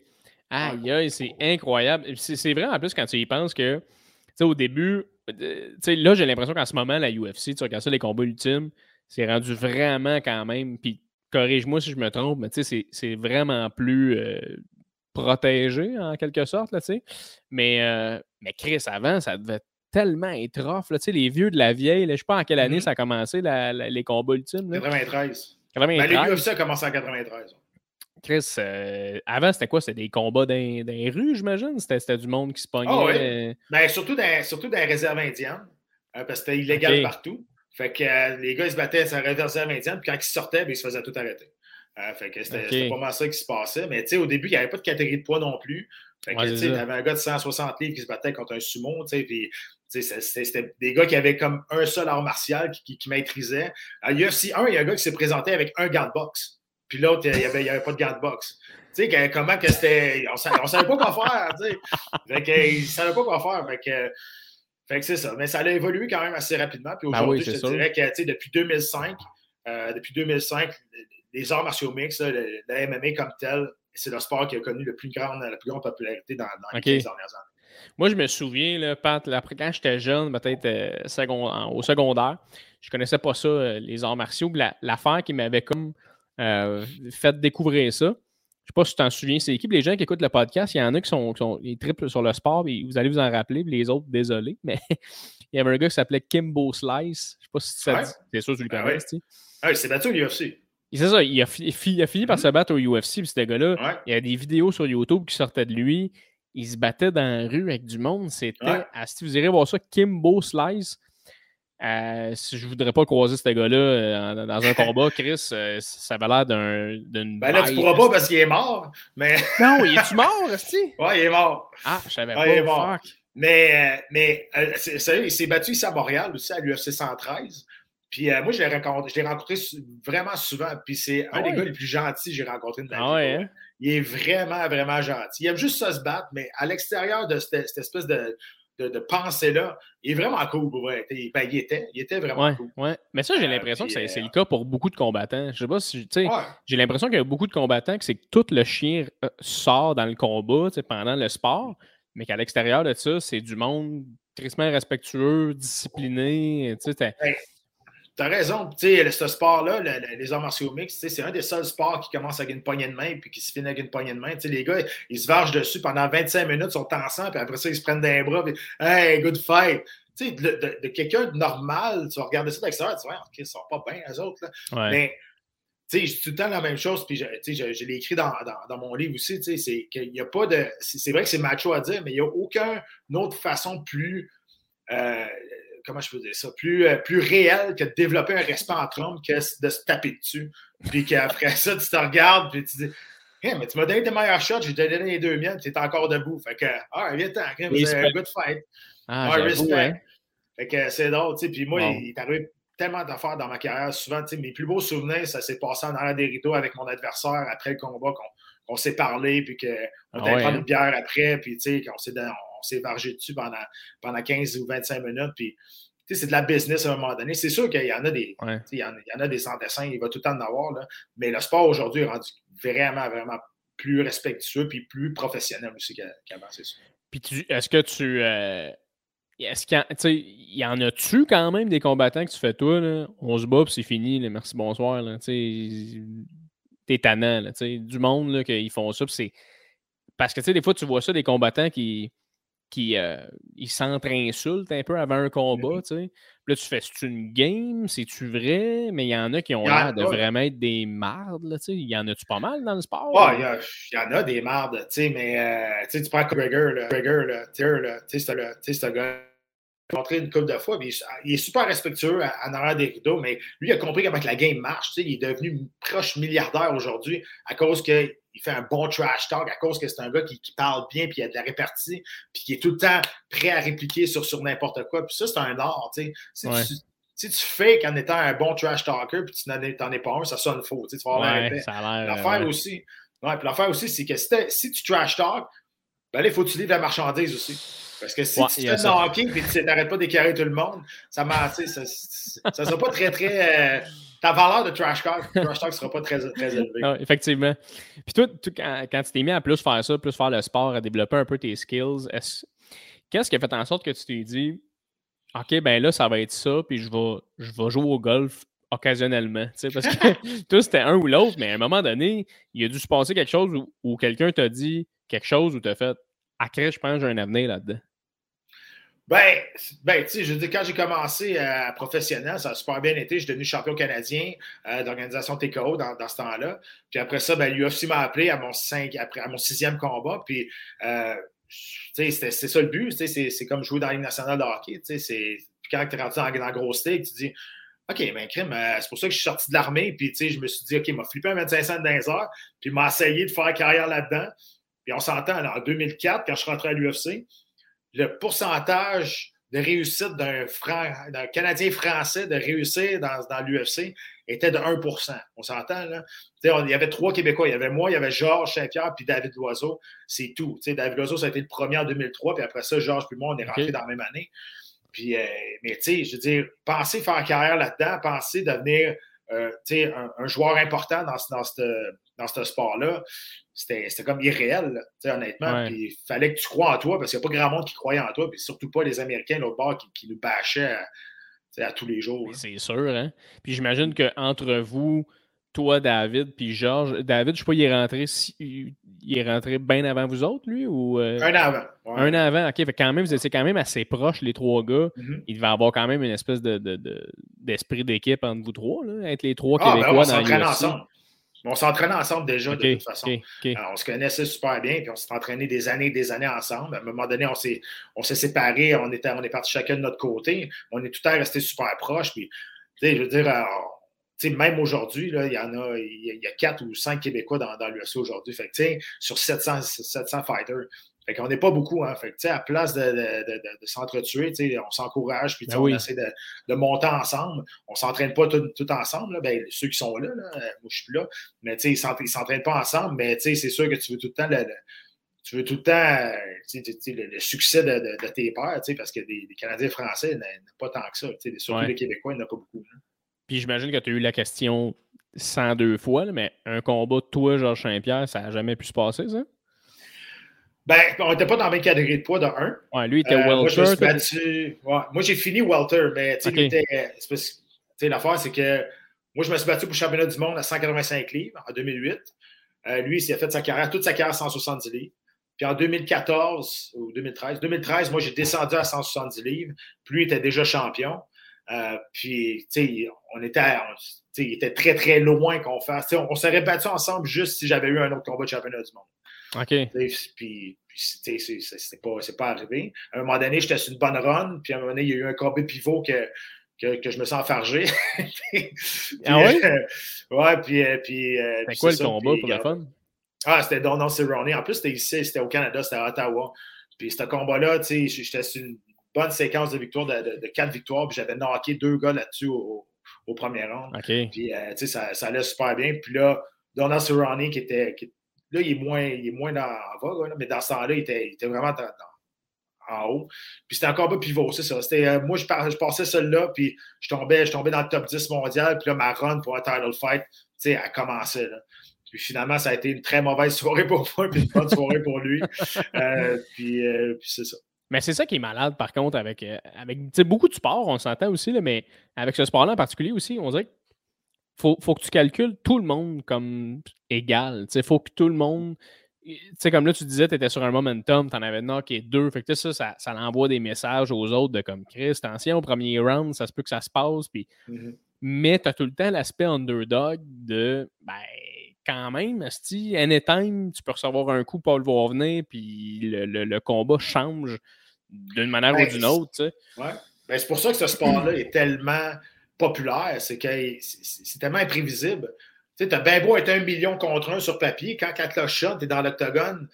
Aïe, aïe, c'est incroyable. C'est vrai en plus quand tu y penses que, tu sais, au début, euh, tu sais, là, j'ai l'impression qu'en ce moment, la UFC, tu regardes ça, les combats ultimes, c'est rendu vraiment quand même. Puis corrige-moi si je me trompe, mais c'est vraiment plus euh, protégé en quelque sorte. Là, mais, euh, mais Chris, avant, ça devait tellement être rough. Là, les vieux de la vieille, je ne sais pas en quelle année mm-hmm. ça a commencé, les combats ultimes. 93. 93. Ben, les UFC a commencé en 93. Chris, euh, avant, c'était quoi? C'était des combats dans, les rues, j'imagine? C'était du monde qui se pognait? Ah ben, surtout, dans, surtout dans les réserves indiennes, parce que c'était illégal partout. Fait que euh, les gars, ils se battaient sur la réserve indienne, puis quand ils sortaient, ben, ils se faisaient tout arrêter. Euh, fait que c'était pas mal ça qui se passait. Mais au début, il n'y avait pas de catégorie de poids non plus. Fait que, il y avait un gars de 160 livres qui se battait contre un sumo, puis c'était des gars qui avaient comme un seul art martial qui, qui, maîtrisait. À UFC 1, il y a un gars qui s'est présenté avec un gant de boxe. Puis l'autre, il n'y avait, avait, pas de gant de boxe. Tu sais, comment que c'était. On ne savait pas quoi faire, tu sais. Fait que, ils ne savaient pas quoi faire. Fait que, fait que c'est ça. Mais ça a évolué quand même assez rapidement. Puis ben aujourd'hui, je te dirais que depuis 2005, euh, depuis 2005, les arts martiaux mix, la MMA comme tel, c'est le sport qui a connu le plus la plus grande popularité dans, les 15 dernières années. Moi, je me souviens, là, Pat, quand j'étais jeune, peut-être euh, au secondaire, je connaissais pas ça, euh, les arts martiaux. L'affaire qui m'avait comme fait découvrir ça, je ne sais pas si tu t'en souviens, c'est l'équipe. Les gens qui écoutent le podcast, il y en a qui sont, qui sont triples sur le sport, et vous allez vous en rappeler, les autres, désolé, *laughs* mais il y avait un gars qui s'appelait Kimbo Slice. Je ne sais pas si ça dit. C'est sûr que tu lui connais, tu Ah, il s'est battu au UFC. C'est ça, il a, fini par mm-hmm. se battre au UFC, puis ce gars-là, il y a des vidéos sur YouTube qui sortaient de lui. Il se battait dans la rue avec du monde. C'était, si vous irez voir ça, Kimbo Slice. Euh, si je voudrais pas croiser ce gars-là euh, dans un *laughs* combat, Chris, euh, ça avait l'air d'une. Ben là, tu pourras pas parce qu'il est mort. Mais... *laughs* non, il est-tu mort, Resti? *laughs* Ouais, il est mort. Ah, je savais pas. Il est mort. Mais, mais il s'est battu ici à Montréal aussi, à l'UFC 113. Puis moi, je l'ai rencontré, rencontré, vraiment souvent. Puis c'est un ah des gars les plus gentils que j'ai rencontré de ma ah vie. Hein? Il est vraiment, vraiment gentil. Il aime juste ça se battre, mais à l'extérieur de cette espèce de, de, pensée-là. Il est vraiment cool, ouais. Ben, il, était, il était vraiment cool. Ouais. Mais ça, j'ai euh, l'impression que c'est le euh, cas pour beaucoup de combattants. Je sais pas si, j'ai l'impression qu'il y a beaucoup de combattants que c'est que tout le chien euh, sort dans le combat pendant le sport, mais qu'à l'extérieur de ça, c'est du monde tristement respectueux, discipliné. Tu sais, T'as raison. Tu sais, ce sport-là, les arts martiaux mixtes, c'est un des seuls sports qui commence avec une poignée de main puis qui se finit avec une poignée de main. Tu sais, les gars, ils se vargent dessus pendant 25 minutes, ils sont ensemble, puis après ça, ils se prennent des bras, puis Hey, good fight! Tu sais, de, quelqu'un de normal, tu vas regarder ça de l'extérieur, tu vas OK, ils sont pas bien, les autres. Là. Mais, tu sais, tout le temps la même chose, puis je, je, je l'ai écrit dans, dans, mon livre aussi, tu sais, c'est qu'il n'y a pas de. C'est vrai que c'est macho à dire, mais il n'y a aucune autre façon plus. Euh, comment je peux dire ça, plus, euh, plus réel que de développer un respect entre hommes que de se taper dessus. Puis qu'après *laughs* ça, tu te regardes, puis tu dis hey, mais tu m'as donné tes meilleurs shots, j'ai donné les deux miennes, tu es encore debout. Fait que, ah, viens-t'en, c'est un good fight. Ah, respect. Hein. Fait que c'est drôle, tu sais. Puis moi, il, est arrivé tellement d'affaires dans ma carrière. Souvent, tu sais, mes plus beaux souvenirs, ça s'est passé en arrière des rideaux avec mon adversaire après le combat, qu'on s'est parlé, puis qu'on ah, prendre hein? une bière après, puis tu sais, qu'on s'est s'est vargé dessus pendant, pendant 15 ou 25 minutes. Puis, c'est de la business à un moment donné. C'est sûr qu'il y en a des, il y en, a des sans dessin, il va tout le temps en avoir, là. mais le sport aujourd'hui est rendu vraiment, vraiment plus respectueux puis plus professionnel aussi qu'avant, c'est sûr. Puis est-ce que tu. Euh, est-ce qu'il y, en a-tu quand même des combattants que tu fais toi, là? On se bat puis c'est fini, merci, bonsoir. T'es tannant, là, du monde là, qu'ils font ça. c'est. Parce que des fois, tu vois ça, des combattants qui qui euh, ils s'entre-insultent un peu avant un combat, tu sais. Là, tu fais, c'est une game, c'est-tu vrai? Mais il y en a qui ont l'air de vraiment être des mardes, là, tu sais. Il y en a-tu pas mal dans le sport? Ouais, il y, en a des mardes, tu sais, mais euh, tu prends Gregor, là, Gregor, là, tu sais, c'est un gars montré une couple de fois, il est super respectueux en arrière des rideaux, mais lui, il a compris comment la game marche. Il est devenu proche milliardaire aujourd'hui à cause qu'il fait un bon trash talk, à cause que c'est un gars qui, parle bien, puis il a de la répartie, puis qui est tout le temps prêt à répliquer sur, sur n'importe quoi. Puis ça, c'est un art. Si, tu, si tu fais qu'en étant un bon trash talker, puis tu n'en es, pas un, ça sonne faux. Tu vas avoir L'affaire aussi, ouais, l'affaire aussi, c'est que si, tu trash talk, ben là, il faut que tu livres la marchandise aussi. Parce que si tu fais hockey et tu n'arrêtes pas d'écarrer tout le monde, ça ne ça, ça sera pas très, très. Euh, ta valeur de trash talk, trash talk sera pas très, très élevée. Non, effectivement. Puis toi, quand, tu t'es mis à plus faire ça, plus faire le sport, à développer un peu tes skills, qu'est-ce qui a fait en sorte que tu t'es dit OK, ben là, ça va être ça, puis je vais, je vais jouer au golf occasionnellement. Parce que *laughs* toi, c'était un ou l'autre, mais à un moment donné, il a dû se passer quelque chose où, où quelqu'un t'a dit quelque chose où tu as fait à je pense que j'ai un avenir là-dedans. Ben, ben tu sais, je veux dire, quand j'ai commencé à professionnel, ça a super bien été. Je suis devenu champion canadien euh, d'organisation TKO dans, dans ce temps-là. Puis après ça, ben, l'UFC m'a appelé à mon, cinq, après, à mon sixième combat. Puis, euh, c'est ça le but. C'est comme jouer dans la Ligue nationale de hockey. Quand tu es rentré dans, la grosse tu dis OK, ben, crime, euh, c'est pour ça que je suis sorti de l'armée. Puis, tu sais, je me suis dit, OK, m'a flippé un 25 cents dans les heures. Puis, m'a essayé de faire carrière là-dedans. Puis on s'entend, en 2004, quand je suis rentré à l'UFC, le pourcentage de réussite d'un, Canadien français de réussir dans, dans l'UFC était de 1 On s'entend, là? il y avait trois Québécois. Il y avait moi, il y avait Georges Saint-Pierre, puis David Loiseau. C'est tout. David Loiseau, ça a été le premier en 2003, puis après ça, Georges puis moi, on est rentrés dans la même année. Puis, euh, mais tu sais, je veux dire, penser faire carrière là-dedans, penser devenir euh, un, un, joueur important dans, dans, dans ce sport-là, c'était comme irréel, honnêtement. Il fallait que tu crois en toi parce qu'il n'y a pas grand monde qui croyait en toi, puis surtout pas les Américains, l'autre bord, qui, qui, nous bâchaient à, tous les jours. C'est sûr, hein? Puis j'imagine qu'entre vous, toi, David, puis Georges, David, je sais pas, il est rentré, il est rentré bien avant vous autres, lui? ou euh? Un avant. Un avant, OK. Fait quand même, vous étiez quand même assez proches, les trois gars. Mm-hmm. Il devait avoir quand même une espèce d'esprit de, d'équipe entre vous trois, là, être les trois ah, ben Québécois dans le ensemble on s'entraînait ensemble déjà de toute façon. on se connaissait super bien, puis on s'est entraîné des années et des années ensemble. À un moment donné, on s'est, on s'est séparés, on, était, on est partis chacun de notre côté. On est tout à resté super proches. Puis, je veux dire, même aujourd'hui, il y en a, il y a quatre ou cinq Québécois dans, dans l'UFC aujourd'hui. Fait sur 700, 700 fighters. Fait qu'on n'est pas beaucoup, hein. Fait que, à place de, de, de, de s'entretuer, on s'encourage, puis ben on essaie de, monter ensemble. On ne s'entraîne pas tout, tout ensemble. Là. Ben, ceux qui sont là, là, moi je suis plus là, mais ils ne s'entraînent pas ensemble, mais c'est sûr que tu veux tout le temps le, tu veux tout le temps le, succès de, tes pères, parce que des, Canadiens français n'ont pas tant que ça. Surtout les Québécois, il n'y en a pas beaucoup. Puis j'imagine que tu as eu la question 102 fois, mais un combat de toi, Georges Saint-Pierre, ça n'a jamais pu se passer, ça? Ben, on n'était pas dans la même catégorie de poids de 1. Ouais, lui, il était euh, welter. Moi, moi j'ai fini welter, mais l'affaire, c'est que moi, je me suis battu pour le championnat du monde à 185 livres en 2008. Euh, lui, il a fait sa carrière, toute sa carrière à 170 livres. Puis en 2014 ou 2013, 2013, moi, j'ai descendu à 170 livres. Puis lui, il était déjà champion. Euh, puis, tu sais, on était, il était très, très loin qu'on fasse. On, on serait battu ensemble juste si j'avais eu un autre combat de championnat du monde. OK. Puis, c'est pas, pas arrivé. À un moment donné, j'étais sur une bonne run, puis à un moment donné, il y a eu un combat pivot que, que, que je me sens enfargé. *laughs* ah oui? Euh, ouais, puis. Euh, puis euh, c'est quoi le combat pour la fun? Ah, c'était Donald Cerrone. En plus, c'était ici, c'était au Canada, c'était à Ottawa. Puis ce combat-là, tu sais, j'étais sur une bonne séquence de victoires, de, de, quatre victoires, puis j'avais knocké deux gars là-dessus au, au, premier round. Puis, tu sais, ça, ça allait super bien. Puis là, Donald Cerrone, qui était, qui, Là, il est moins, il est moins dans, en vogue, mais dans ce temps-là, il était, il était vraiment en haut. Puis c'était encore pas pivot, c'est ça. Euh, moi, je, je passais celui-là, puis je tombais, je tombais dans le top 10 mondial, puis là, ma run pour un title fight, tu sais, elle commençait. Là. Puis finalement, ça a été une très mauvaise *laughs* soirée pour moi, puis une bonne soirée pour lui. Euh, puis, euh, puis c'est ça. Mais c'est ça qui est malade, par contre, avec, avec beaucoup de sports, on s'entend aussi, là, mais avec ce sport-là en particulier aussi, on dirait que faut, faut que tu calcules tout le monde comme égal. Il faut que tout le monde tu sais, comme là, tu disais, tu étais sur un momentum, tu en avais knocké deux. Fait que ça, ça, ça envoie des messages aux autres de comme Chris, attention, au premier round, ça se peut que ça se passe. Puis... Mm-hmm. Mais tu as tout le temps l'aspect underdog de, ben, quand même, si anytime, tu peux recevoir un coup, Paul va venir, puis le, le, combat change d'une manière ou ben, d'une autre. Tu sais. Ouais. Ben, c'est pour ça que ce sport-là est tellement populaire, c'est que c'est tellement imprévisible. Tu sais, t'as bien beau être un million contre un sur papier, quand, quand shot, t'es dans l'octogone,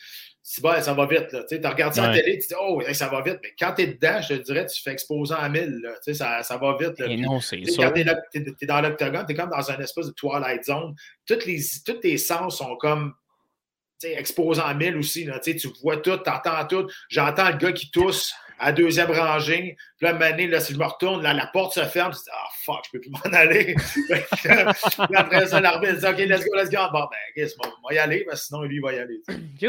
bon, ça va vite. Tu regardes ça à la télé, tu dis Oh, ça va vite. Mais quand tu es dedans, je te dirais, tu fais exposer en mille. Ça, ça va vite. Et non, c'est ça. Quand tu es, dans l'octogone, tu es comme dans un espèce de Twilight Zone. Toutes les, tous tes sens sont comme exposés en mille aussi. Là, tu vois tout, tu entends tout. J'entends le gars qui tousse à deuxième rangée. Puis là, mané, là, si je me retourne, là, la porte se ferme. Je dis, ah, fuck, je peux plus *laughs* m'en aller. puis après ça, l'arbitre dit, OK, let's go, let's go. Bon, ben, qu'est-ce on va y aller, que sinon, lui, il va y aller.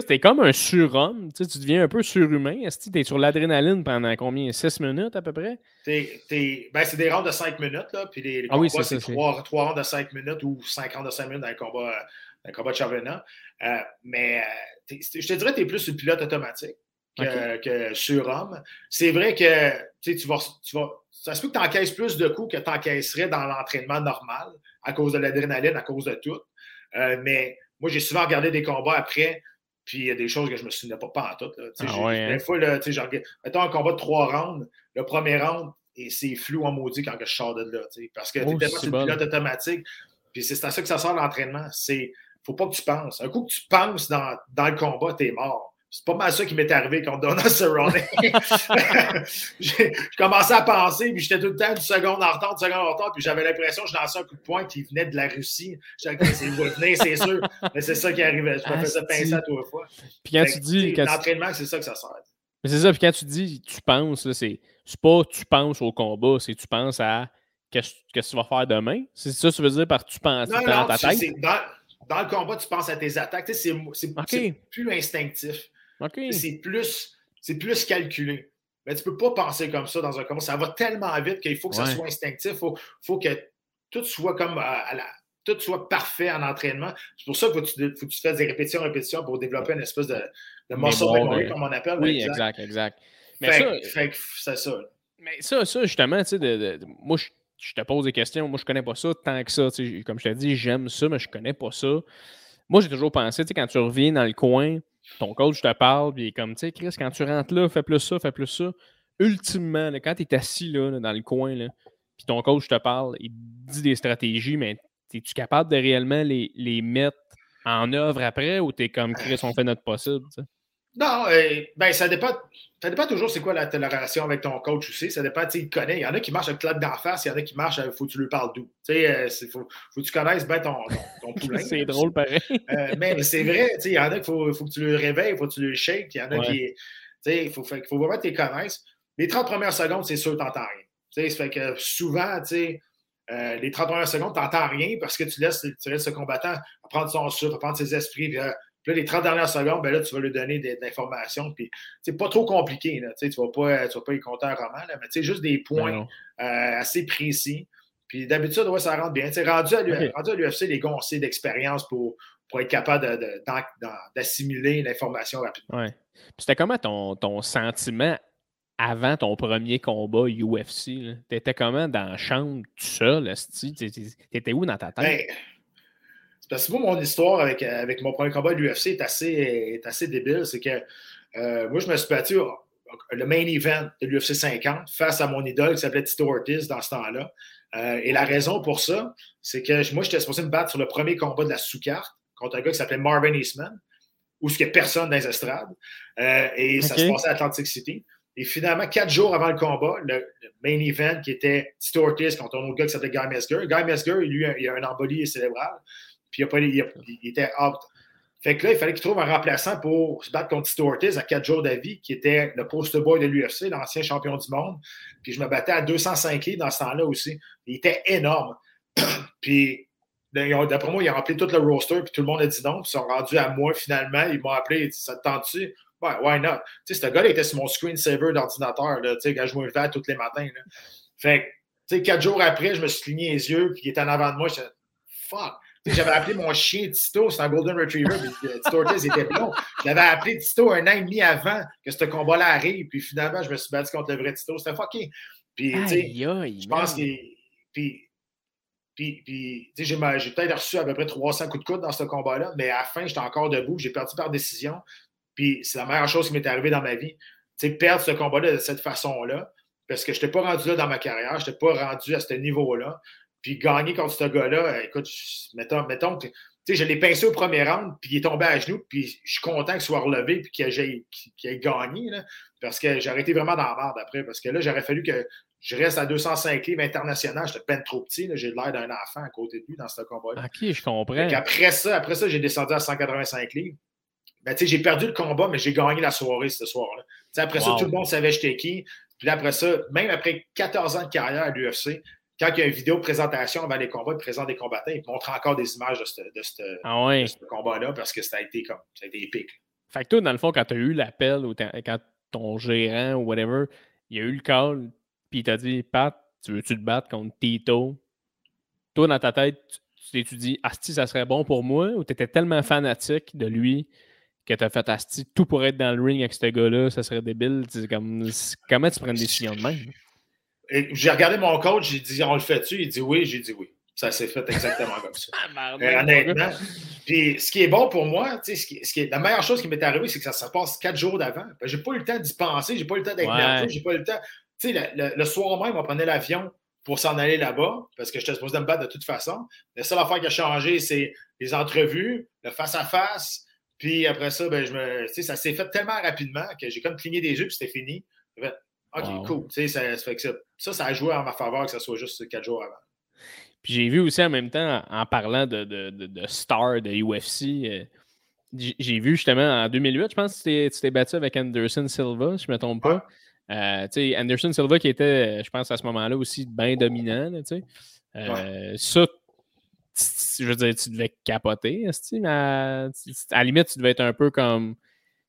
T'es comme un surhomme. Tu deviens un peu surhumain. Est-ce que t'es sur l'adrénaline pendant combien? 6 minutes à peu près? T'es, Ben, c'est des rounds de 5 minutes. Là, puis les, ah, combats, oui, c'est 3, 3 rounds de 5 minutes ou 5 rounds de 5 minutes dans un combat, un combat de championnat. Euh, mais euh, je te dirais tu es plus une pilote automatique que, sur homme. C'est vrai que tu vas, tu vas. Ça se peut que tu encaisses plus de coups que tu encaisserais dans l'entraînement normal à cause de l'adrénaline, à cause de tout. Euh, mais moi, j'ai souvent regardé des combats après, puis il y a des choses que je me souvenais pas, pas en tout. Là. Ah ouais, hein? Des fois, là, mettons un combat de trois rounds, le premier round, et c'est flou en maudit quand je sors de là. Parce que tu es oh, tellement une pilote automatique. Puis c'est à ça que ça sort l'entraînement. C'est faut pas que tu penses. Un coup que tu penses dans, dans le combat, tu es mort. C'est pas mal ça qui m'est arrivé quand Donna Cerrone. *laughs* *laughs* j'ai commencé à penser, puis j'étais tout le temps une seconde en retard, une seconde en retard, puis j'avais l'impression que je lançais un coup de poing qui venait de la Russie. Je c'est venir, c'est sûr. Mais c'est ça qui arrivait. Je me faisais pincer à trois fois. Puis quand tu dis. L'entraînement, c'est ça que ça sert. Mais c'est ça, puis quand tu dis tu penses, c'est pas tu penses au combat, c'est tu penses à qu'est-ce que tu vas faire demain. C'est ça que tu veux dire par tu penses dans ta tête? Dans, dans, le combat, tu penses à tes attaques. C'est plus instinctif. C'est plus, plus calculé. Mais tu ne peux pas penser comme ça dans un combat. Ça va tellement vite qu'il faut que ça soit instinctif. Il faut, faut, que tout soit comme à, la, tout soit parfait en entraînement. C'est pour ça qu'il faut, que tu fasses des répétitions, répétitions pour développer une espèce de, de muscle memory, comme on appelle. Oui, exact, exact. Mais ça, c'est ça. Mais ça, ça justement, tu sais, moi, je, te pose des questions. Moi, je connais pas ça tant que ça. Comme je t'ai dit, j'aime ça, mais je connais pas ça. Moi, j'ai toujours pensé, tu sais, quand tu reviens dans le coin, ton coach te parle, puis il est comme, tu sais, Chris, quand tu rentres là, fais plus ça, fais plus ça. Ultimement, quand tu es assis là, dans le coin, puis ton coach te parle, il dit des stratégies, mais es-tu capable de réellement les, les, mettre en œuvre après ou tu es comme Chris, on fait notre possible? Non, euh, ben ça dépend. Ça dépend toujours c'est quoi la, relation avec ton coach aussi. Ça dépend, tu sais, il connaît. Il y en a qui marchent avec clap d'en face, il y en a qui marchent, il euh, faut que tu lui parles d'où. Tu sais, il euh, faut, faut, que tu connaisses bien ton, ton, *laughs* poulain. c'est drôle pareil. mais c'est vrai, tu sais, il y en a qu'il faut, faut, que tu le réveilles, il faut que tu le shakes. Il y en a qui. Tu sais, il faut, faut, vraiment que tu les connaisses. Les 30 premières secondes, c'est sûr, tu n'entends rien. Tu sais, ça fait que souvent, tu sais, les 30 premières secondes, tu n'entends rien parce que tu laisses, tu laisses le combattant prendre son souffle, prendre ses esprits, puis là, les 30 dernières secondes, ben là, tu vas lui donner de, l'information. Puis, c'est pas trop compliqué. Là, tu ne vas, pas, tu vas pas y compter un roman, là, mais tu sais, juste des points euh, assez précis. Puis d'habitude, ouais, ça rentre bien. Tu sais, rendu à l'UFC, les gars ont assez d'expérience pour, pour être capable d'assimiler l'information rapidement. Ouais. Puis c'était comment ton, ton sentiment avant ton premier combat UFC? T'étais comment dans la chambre tout seul? T'étais où dans ta tête? Ben, parce que moi, mon histoire avec, avec mon premier combat à l'UFC est assez, est assez débile. C'est que euh, moi, je me suis battu le main event de l'UFC 50 face à mon idole qui s'appelait Tito Ortiz dans ce temps-là. Euh, et la raison pour ça, c'est que moi, j'étais supposé me battre sur le premier combat de la sous-carte contre un gars qui s'appelait Marvin Eastman, où il n'y a personne dans les estrades. Euh, et ça se passait à Atlantic City. Et finalement, quatre jours avant le combat, le, main event qui était Tito Ortiz contre un autre gars qui s'appelait Guy Mesger. Guy Mesger, lui, il a un embolie cérébral. Puis il, il, était out. Fait que là, il fallait qu'il trouve un remplaçant pour se battre contre Tito Ortiz à 4 jours d'avis, qui était le poster boy de l'UFC, l'ancien champion du monde. Puis je me battais à 205 livres dans ce temps-là aussi. Il était énorme. *clears throat* puis d'après moi, ils ont appelé tout le roster, puis tout le monde a dit non. Puis ils sont rendus à moi finalement. Ils m'ont appelé, ils dit Ça te tente-tu? Ouais, why not? Tu sais, ce gars-là était sur mon screensaver d'ordinateur, tu sais, quand je me levais tous les matins. Fait que, tu sais, quatre jours après, je me suis cligné les yeux, puis il était en avant de moi. Je Fuck J'avais appelé mon chien Tito, c'est un Golden Retriever, mais Tito Ortiz était blond. Je l'avais appelé Tito un an et demi avant que ce combat-là arrive, puis finalement, je me suis battu contre le vrai Tito. C'était fucking. Puis, tu sais, je pense que. Puis, puis, puis j'ai peut-être reçu à peu près 300 coups de coude dans ce combat-là, mais à la fin, j'étais encore debout, j'ai perdu par décision. Puis c'est la meilleure chose qui m'est arrivée dans ma vie. Tu sais, perdre ce combat-là de cette façon-là, parce que je n'étais pas rendu là dans ma carrière, je n'étais pas rendu à ce niveau-là. Puis gagner contre ce gars-là, écoute, mettons, mettons tu sais, je l'ai pincé au premier round, puis il est tombé à genoux, puis je suis content qu'il soit relevé, puis qu'il ait, gagné, là, parce que j'aurais été vraiment dans la merde après, parce que là, j'aurais fallu que je reste à 205 livres international. J'étais peine trop petit. J'ai l'air d'un enfant à côté de lui dans ce combat-là. OK, je comprends. Après ça, après ça, j'ai descendu à 185 livres. Ben, j'ai perdu le combat, mais j'ai gagné la soirée ce soir-là. Après ça, tout le monde savait j'étais qui. Puis après ça, même après 14 ans de carrière à l'UFC, quand il y a une vidéo présentation avant les combats, il présente des combattants, il montre encore des images de ce, de ah combat-là parce que ça a été comme ça a été épique. Fait que toi, dans le fond, quand tu as eu l'appel ou quand ton gérant ou whatever, il y a eu le call, puis il t'a dit Pat, tu veux-tu te battre contre Tito Toi, dans ta tête, tu t'es dit Asti, ça serait bon pour moi ou tu étais tellement fanatique de lui que tu as fait Asti, tout pour être dans le ring avec ce gars-là, ça serait débile. Comme, comment tu prends une décision de même? J'ai regardé mon coach, j'ai dit On le fait-tu? Il dit oui, j'ai dit oui. Ça s'est fait exactement comme ça. *laughs* Ah, euh, honnêtement. Puis ce qui est bon pour moi, ce qui, ce qui est, la meilleure chose qui m'est arrivée, c'est que ça se passe quatre jours d'avant. J'ai pas eu le temps d'y penser, j'ai pas eu le temps d'être nerveux, j'ai pas eu le temps le, soir même, on prenait l'avion pour s'en aller là-bas, parce que j'étais supposé me battre de toute façon. La seule affaire qui a changé, c'est les entrevues, le face-à-face. Puis après ça, ben, je me, ça s'est fait tellement rapidement que j'ai comme cligné des yeux, puis c'était fini. OK, cool. Ça, ça, ça, a joué en ma faveur que ce soit juste quatre jours avant. Puis j'ai vu aussi en même temps, en parlant de, de, de, star de UFC, euh, j'ai vu justement en 2008, je pense que tu t'es battu avec Anderson Silva, si je ne me trompe pas. Euh, Anderson Silva qui était, je pense, à ce moment-là aussi bien dominant. euh, Ça, je veux dire, tu devais capoter, mais à, la limite, tu devais être un peu comme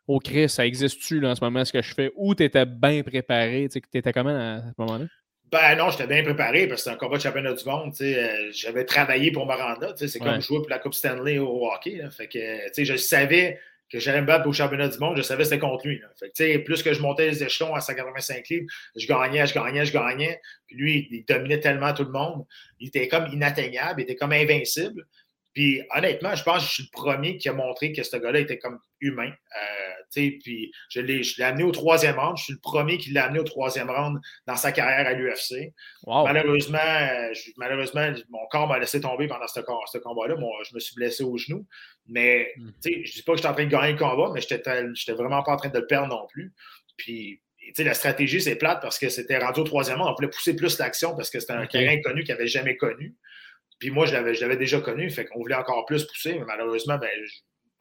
Oh Chris, ça existe-tu en ce moment ce que je fais? Ou tu étais bien préparé? Tu étais comment à ce moment-là? Ben non, j'étais bien préparé parce que c'était un combat de championnat du monde. Euh, j'avais travaillé pour me rendre là. C'est comme jouer pour la Coupe Stanley au hockey. Fait que, je savais que j'allais me battre au championnat du monde, je savais c'était contre lui. Fait plus que je montais les échelons à 185 livres, je gagnais, je gagnais, je gagnais. Puis lui, il dominait tellement tout le monde. Il était comme inatteignable, il était comme invincible. Puis honnêtement, je pense que je suis le premier qui a montré que ce gars-là était comme humain. Euh, puis je l'ai amené au troisième round. Je suis le premier qui l'a amené au troisième round dans sa carrière à l'UFC. Malheureusement, euh, malheureusement, mon corps m'a laissé tomber pendant ce, ce combat-là. je me suis blessé au genou. Mais hmm. je ne dis pas que j'étais en train de gagner le combat, mais je n'étais vraiment pas en train de le perdre non plus. Puis la stratégie, c'est plate parce que c'était rendu au troisième round. On voulait pousser plus l'action parce que c'était un terrain connu qu'il n'avait jamais connu. Puis moi, je l'avais déjà connu, fait qu'on voulait encore plus pousser, mais malheureusement, ben,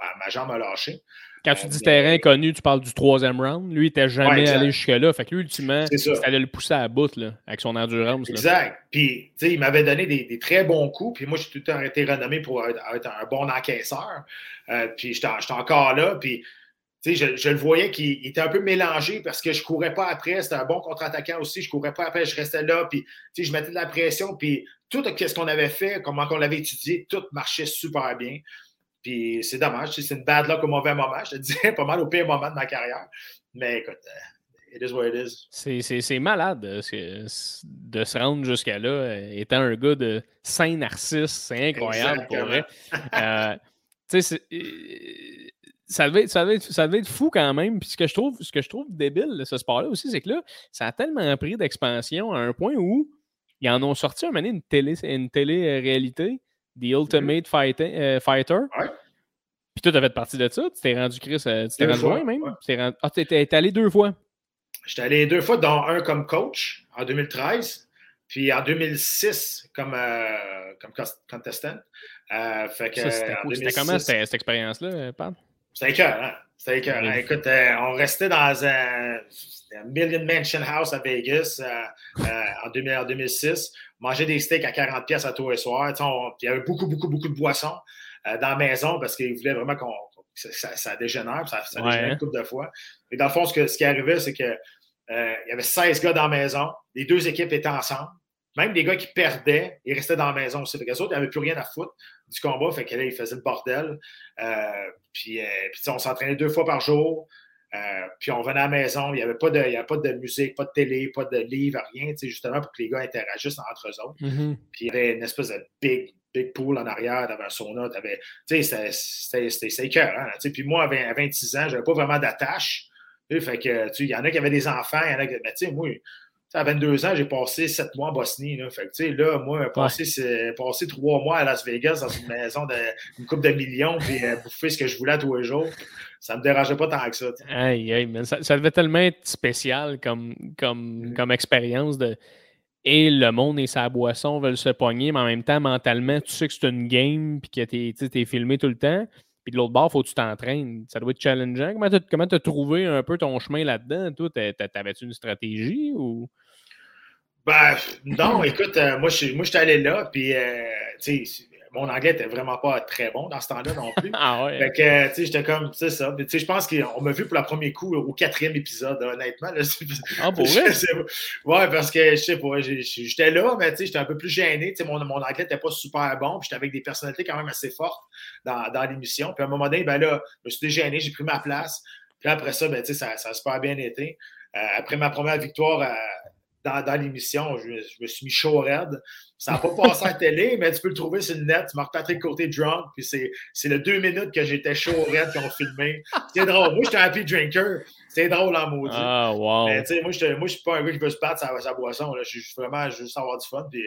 ben, ma jambe a lâché. Quand tu euh, dis terrain connu, tu parles du troisième round. Lui, il n'était jamais allé jusque-là. Fait que lui, ultimement, il allait le pousser à la bout là, avec son endurance. Exact. Puis, tu sais, il m'avait donné des, très bons coups. Puis moi, j'ai tout le temps été renommé pour être, un bon encaisseur. Euh, puis j'étais encore là. Puis je, je, le voyais qu'il était un peu mélangé parce que je courais pas après. C'était un bon contre-attaquant aussi. Je courais pas après, je restais là. Puis, je mettais de la pression. Puis, tout ce qu'on avait fait, comment on l'avait étudié, tout marchait super bien. Puis, c'est dommage. C'est une bad luck au mauvais moment. Je te disais *laughs* pas mal au pire moment de ma carrière. Mais écoute, euh, it is what it is. C'est malade de se rendre jusqu'à là, euh, étant un gars de saint narcisse. C'est incroyable pour vrai. Euh, tu sais, ça devait, ça, être, fou quand même. Puis ce que je trouve, ce que je trouve débile de ce sport-là aussi, c'est que là, ça a tellement pris d'expansion à un point où ils en ont sorti un moment une télé, une télé-réalité, The Ultimate euh, Fighter. Puis toi, tu as fait partie de ça. Tu t'es rendu, Chris, euh, tu t'es rendu loin même. Ah, tu es, allé deux fois. J'étais allé deux fois, dont un comme coach en 2013, puis en 2006 comme, euh, comme contestant. C'était comment cette, expérience-là, Pat? C'était écœur, hein? C'était écœur. Écoute, euh, on restait dans un, Million Mansion House à Vegas euh, euh, en, 2006. On mangeait des steaks à 40 pièces à tous les soirs. il y avait beaucoup, beaucoup, beaucoup de boissons dans la maison parce qu'ils voulaient vraiment qu'on ça, ça, dégénère, ça, ça dégénère une couple de fois. Mais dans le fond, ce, ce qui arrivait, c'est que il y avait 16 gars dans la maison. Les deux équipes étaient ensemble. Même des gars qui perdaient, ils restaient dans la maison aussi. Fait que autres, ils n'avaient plus rien à foutre du combat. Fait que là, ils faisaient le bordel. Euh, puis, euh, puis on s'entraînait deux fois par jour. Euh, puis on venait à la maison, il n'y avait, pas de, il y avait pas de musique, pas de télé, pas de livre, rien, justement pour que les gars interagissent entre eux autres. Mm-hmm. Puis il y avait une espèce de big, big pool en arrière, t'avais un sauna, t'avais. Tu sais, c'était écœurant. Puis moi, à 26 ans, j'avais pas vraiment d'attache. Fait que, tu il y en a qui avaient des enfants, il y en a qui. Mais tu sais, moi, à 22 ans, j'ai passé 7 mois en Bosnie. Là. Fait que, tu sais, là, moi, passer, passé 3 mois à Las Vegas dans une maison d'une coupe de millions, puis euh, bouffer ce que je voulais tous les jours, ça me dérangeait pas tant que ça. Aïe, aïe, man. Ça, devait tellement être spécial comme, comme, mm. comme expérience de. Et le monde et sa boisson veulent se pogner, mais en même temps, mentalement, tu sais que c'est une game, puis que tu es filmé tout le temps. Puis de l'autre bord, il faut que tu t'entraînes. Ça doit être challengeant. Comment tu as, trouvé un peu ton chemin là-dedans? Toi, t'avais-tu une stratégie ou? Ben, non, écoute, euh, moi, je moi, suis allé là, puis, euh, tu sais, mon anglais était vraiment pas très bon dans ce temps-là non plus. *laughs* ah ouais. Fait que, tu sais, j'étais comme, c'est ça. Tu sais, je pense qu'on m'a vu pour le premier coup au quatrième épisode, honnêtement. Ah, pour vrai? *laughs* ouais, parce que, je sais pas, j'étais là, mais tu sais, j'étais un peu plus gêné. Tu sais, mon, mon anglais n'était pas super bon, puis j'étais avec des personnalités quand même assez fortes dans, dans l'émission. Puis à un moment donné, ben là, je me suis dégêné, j'ai pris ma place. Puis après ça, ben, tu sais, ça, ça a super bien été. Euh, après ma première victoire à dans, l'émission. Je, me suis mis chaud raide. Ça n'a pas *laughs* passé à la télé, mais tu peux le trouver sur le net. Marc-Patrick Côté Drunk, puis c'est le deux minutes que j'étais chaud raide qu'ils ont filmé. C'est drôle. Moi, j'étais un happy drinker. C'est drôle en maudit. Ah, wow. Mais tu sais, moi, je ne suis pas un gars qui veut se battre sa, sa boisson. Je suis vraiment juste avoir du fun. Puis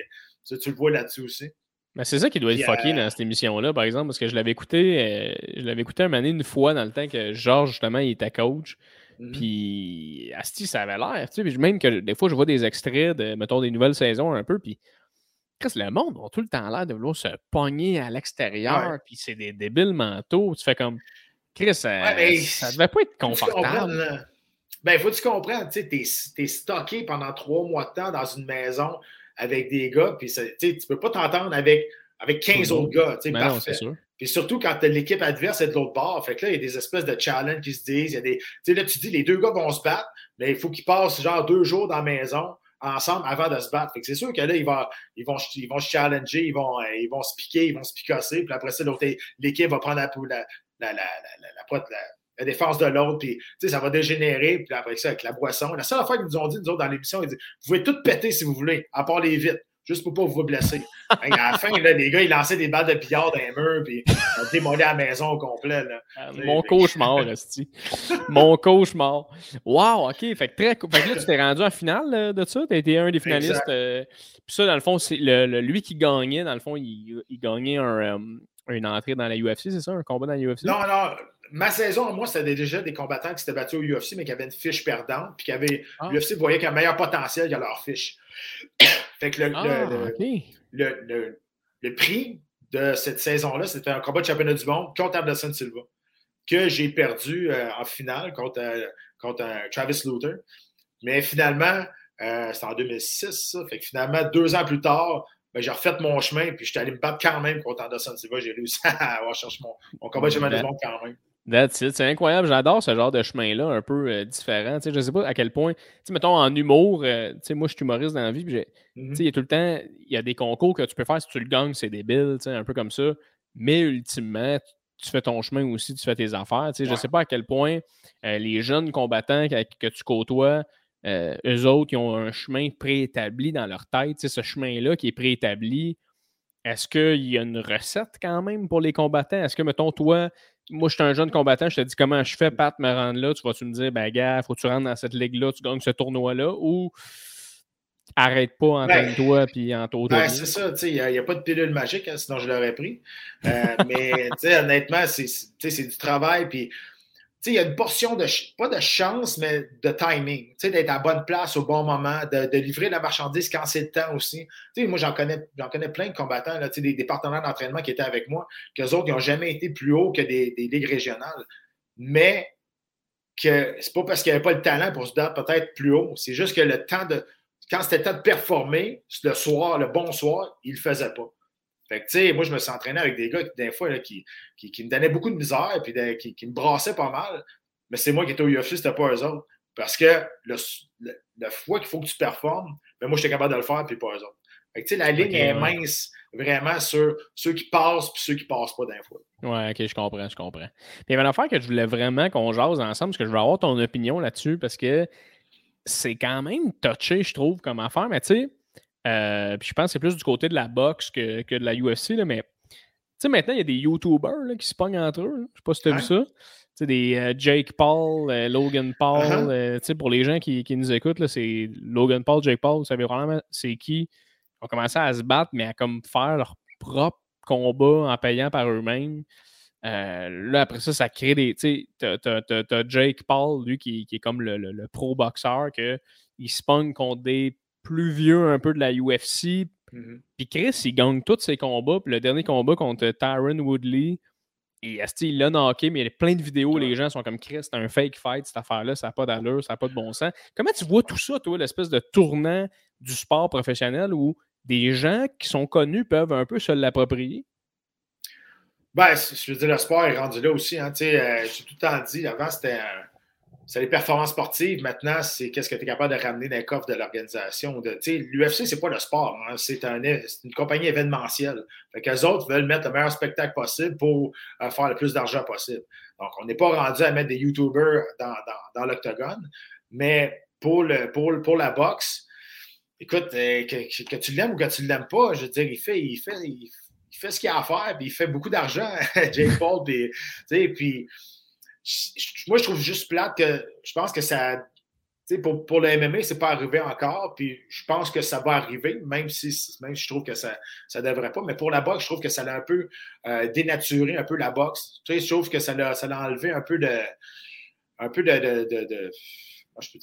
tu, le vois là-dessus aussi. Mais c'est ça qui doit être fucké euh, dans cette émission-là, par exemple, parce que je l'avais écouté, euh, je l'avais écouté un moment une fois dans le temps que Georges, justement, il était coach. Mmh puis, Asti, ça avait l'air. Tu sais, même que des fois, je vois des extraits de, mettons, des nouvelles saisons un peu. Puis, le monde a tout le temps l'air de vouloir se pogner à l'extérieur. Puis, c'est des débiles mentaux. Tu fais comme, Chris, ça, ça devait pas être confortable. Ben, il faut que tu comprennes. Tu sais, t'es stocké pendant trois mois de temps dans une maison avec des gars. Puis, tu peux pas t'entendre avec, avec 15 autres gars. Tu sais, ben parfait. sûr. Puis surtout quand l'équipe adverse est de l'autre bord. Fait que là, il y a des espèces de challenges qui se disent. Tu sais, là, tu dis, les deux gars vont se battre, mais il faut qu'ils passent genre deux jours dans la maison ensemble avant de se battre. C'est sûr que là, ils vont, ils vont, ils vont se challenger, ils vont, euh, ils vont se piquer, ils vont se picasser. Puis après ça, l'équipe va prendre la, la, la, la, défense de l'autre, puis ça va dégénérer, puis après ça, avec la boisson. La seule affaire qu'ils nous ont dit, nous autres, dans l'émission, ils disent Vous pouvez tout péter si vous voulez, à part les vitres juste pour pas vous blesser. *laughs* à la fin, là, les gars, ils lançaient des balles de billard dans les murs, puis ils démolé la maison au complet. Là. Ah, mon cauchemar, *laughs* Esti. Mon cauchemar. Wow, OK. Fait que, très... fait que là, tu t'es rendu en finale de ça? Tu as été un des finalistes. Euh, puis ça, dans le fond, c'est le, lui qui gagnait. Dans le fond, il, il gagnait un, euh, une entrée dans la UFC, c'est ça? Un combat dans la UFC? Non, non. Ma saison, moi, c'était déjà des combattants qui s'étaient battus au UFC, mais qui avaient une fiche perdante, puis qui avaient. Ah. L'UFC voyait qu'il y a un meilleur potentiel que leur fiche. *coughs* fait que ah, le, le, prix de cette saison-là, c'était un combat de championnat du monde contre Anderson Silva, que j'ai perdu euh, en finale contre, euh, contre Travis Luther. Mais finalement, euh, c'était en 2006, ça. Fait que finalement, deux ans plus tard, ben, j'ai refait mon chemin, puis je suis allé me battre quand même contre Anderson Silva. J'ai réussi *laughs* à avoir cherché mon, mon combat de championnat du monde quand même. That's it. C'est incroyable. J'adore ce genre de chemin-là, un peu euh, différent. Je ne sais pas à quel point, mettons en humour, euh, moi je suis humoriste dans la vie, mm-hmm. il y a tout le temps, il y a des concours que tu peux faire si tu le gagnes, c'est débile, un peu comme ça. Mais ultimement, tu fais ton chemin aussi, tu fais tes affaires. Je ne sais pas à quel point euh, les jeunes combattants que, tu côtoies, eux autres, ils ont un chemin préétabli dans leur tête. Ce chemin-là qui est préétabli, est-ce qu'il y a une recette quand même pour les combattants? Est-ce que, mettons, toi, moi, je suis un jeune combattant, je te dis comment je fais, Pat, me rendre là? Tu vas-tu me dire, ben, gars, faut que tu rentres dans cette ligue-là, tu gagnes ce tournoi-là, ou arrête pas, ben, entraîne-toi, puis en ben, C'est ça, tu sais, il n'y a, pas de pilule magique, hein, sinon je l'aurais pris. Euh, mais, tu sais, honnêtement, c'est du travail, puis il y a une portion de, pas de chance, mais de timing. D'être à bonne place au bon moment, de, livrer la marchandise quand c'est le temps aussi. moi, j'en connais, connais plein de combattants, là, des, des partenaires d'entraînement qui étaient avec moi, qu'eux autres, ils n'ont jamais été plus haut que des, ligues régionales. Mais que c'est pas parce qu'il n'y avait pas le talent pour se battre peut-être plus haut. C'est juste que le temps de. Quand c'était le temps de performer, le soir, le bon soir, il ne le faisait pas. Fait que, tu sais, moi, je me suis entraîné avec des gars, des fois, qui, qui, me donnaient beaucoup de misère et qui, qui, me brassaient pas mal. Mais c'est moi qui étais au UFC, c'était pas eux autres. Parce que le, le, fois qu'il faut que tu performes, ben moi, j'étais capable de le faire, puis pas eux autres. la ligne est mince vraiment sur ceux qui passent et ceux qui passent pas d'un fois. Ouais, ok, je comprends, je comprends. il y avait une affaire que je voulais vraiment qu'on jase ensemble, parce que je veux avoir ton opinion là-dessus, parce que c'est quand même touché, je trouve, comme affaire, mais tu sais, euh, je pense que c'est plus du côté de la boxe que, de la UFC, là, mais tu sais, maintenant, il y a des YouTubers qui se pognent entre eux. Je sais pas si tu as vu ça. Tu sais, des euh, Jake Paul, euh, Logan Paul. Uh-huh. tu sais, pour les gens qui, nous écoutent, c'est Logan Paul, Jake Paul, vous savez vraiment c'est qui. Ils ont commencé à se battre, mais à comme faire leur propre combat en payant par eux-mêmes. là, après ça, ça crée des. Tu sais, t'as Jake Paul, lui, qui, est comme le, pro-boxeur, qu'il se pogne contre des plus vieux un peu de la UFC. Mm-hmm. Puis Chris, il gagne tous ses combats. Puis le dernier combat contre Tyron Woodley, et il l'a knocké, mais il y a plein de vidéos, les gens sont comme Chris, c'est un fake fight, cette affaire-là, ça n'a pas d'allure, ça n'a pas de bon sens. Comment tu vois tout ça, toi, l'espèce de tournant du sport professionnel où des gens qui sont connus peuvent un peu se l'approprier? Ben, je veux dire, le sport est rendu là aussi. Hein, euh, J'ai tout le temps dit, avant, c'était c'est les performances sportives. Maintenant, c'est qu'est-ce que tu es capable de ramener dans les coffres de l'organisation. L'UFC, c'est pas le sport. Hein. C'est un, une compagnie événementielle. Fait autres veulent mettre le meilleur spectacle possible pour euh, faire le plus d'argent possible. Donc, on n'est pas rendu à mettre des YouTubers dans, l'octogone. Mais pour, la boxe, écoute, euh, que, tu l'aimes ou que tu ne l'aimes pas, je veux dire, il fait, ce qu'il a à faire, puis il fait beaucoup d'argent, *laughs* Jake Paul. Puis moi, je trouve juste plate que je pense que ça. Pour, pour le MMA, c'est pas arrivé encore, puis je pense que ça va arriver, même si, même je trouve que ça ne devrait pas. Mais pour la boxe, je trouve que ça l'a un peu euh, dénaturé, un peu la boxe. Tu sais, je trouve que ça l'a, ça enlevé un peu de. Un peu de. de, de,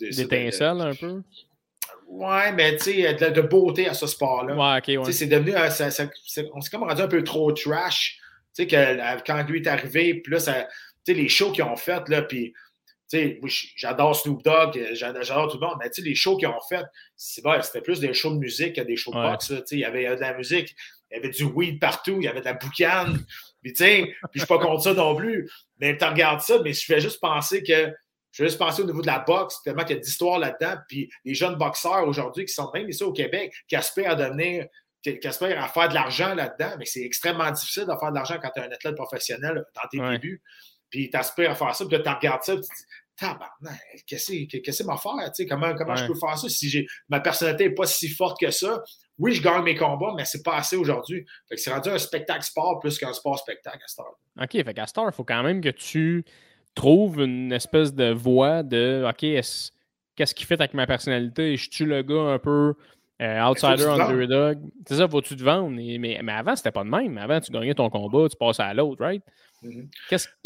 D'étincelle, un peu? Ouais, mais tu sais, de, beauté à ce sport-là. Ouais, ok, ouais. C'est devenu. Euh, ça, on s'est comme rendu un peu trop trash. Tu sais, que quand lui est arrivé, puis là, ça sais, les shows qu'ils ont fait, là, puis, j'adore Snoop Dogg, j'adore tout le monde, mais les shows qu'ils ont fait, c'était plus des shows de musique que des shows de boxe, il y avait de la musique, il y avait du weed partout, il y avait de la boucane, *laughs* puis je suis pas contre ça non plus, mais tu regardes ça, mais je fais juste penser que je vais juste penser au niveau de la boxe, tellement qu'il y a d'histoire là-dedans. Puis les jeunes boxeurs aujourd'hui qui sont même ici au Québec, qui aspirent à devenir, qui, aspirent à faire de l'argent là-dedans, mais c'est extrêmement difficile de faire de l'argent quand tu es un athlète professionnel dans tes débuts puis tu aspires à faire ça, puis là, tu regardes ça, puis tu dis, tabarnak, qu'est-ce que c'est ma faire? Comment, comment je peux faire ça si ma personnalité n'est pas si forte que ça? Oui, je gagne mes combats, mais c'est pas assez aujourd'hui. Fait que c'est rendu un spectacle sport plus qu'un sport spectacle à Star. OK, fait qu'à Star, il faut quand même que tu trouves une espèce de voie de OK, qu'est-ce qui fait avec ma personnalité? Je suis le gars un peu euh, outsider, underdog. C'est ça, faut-tu te vendre? Mais, mais avant, c'était pas de même. Avant, tu gagnais ton combat, tu passais à l'autre, right? Mhm.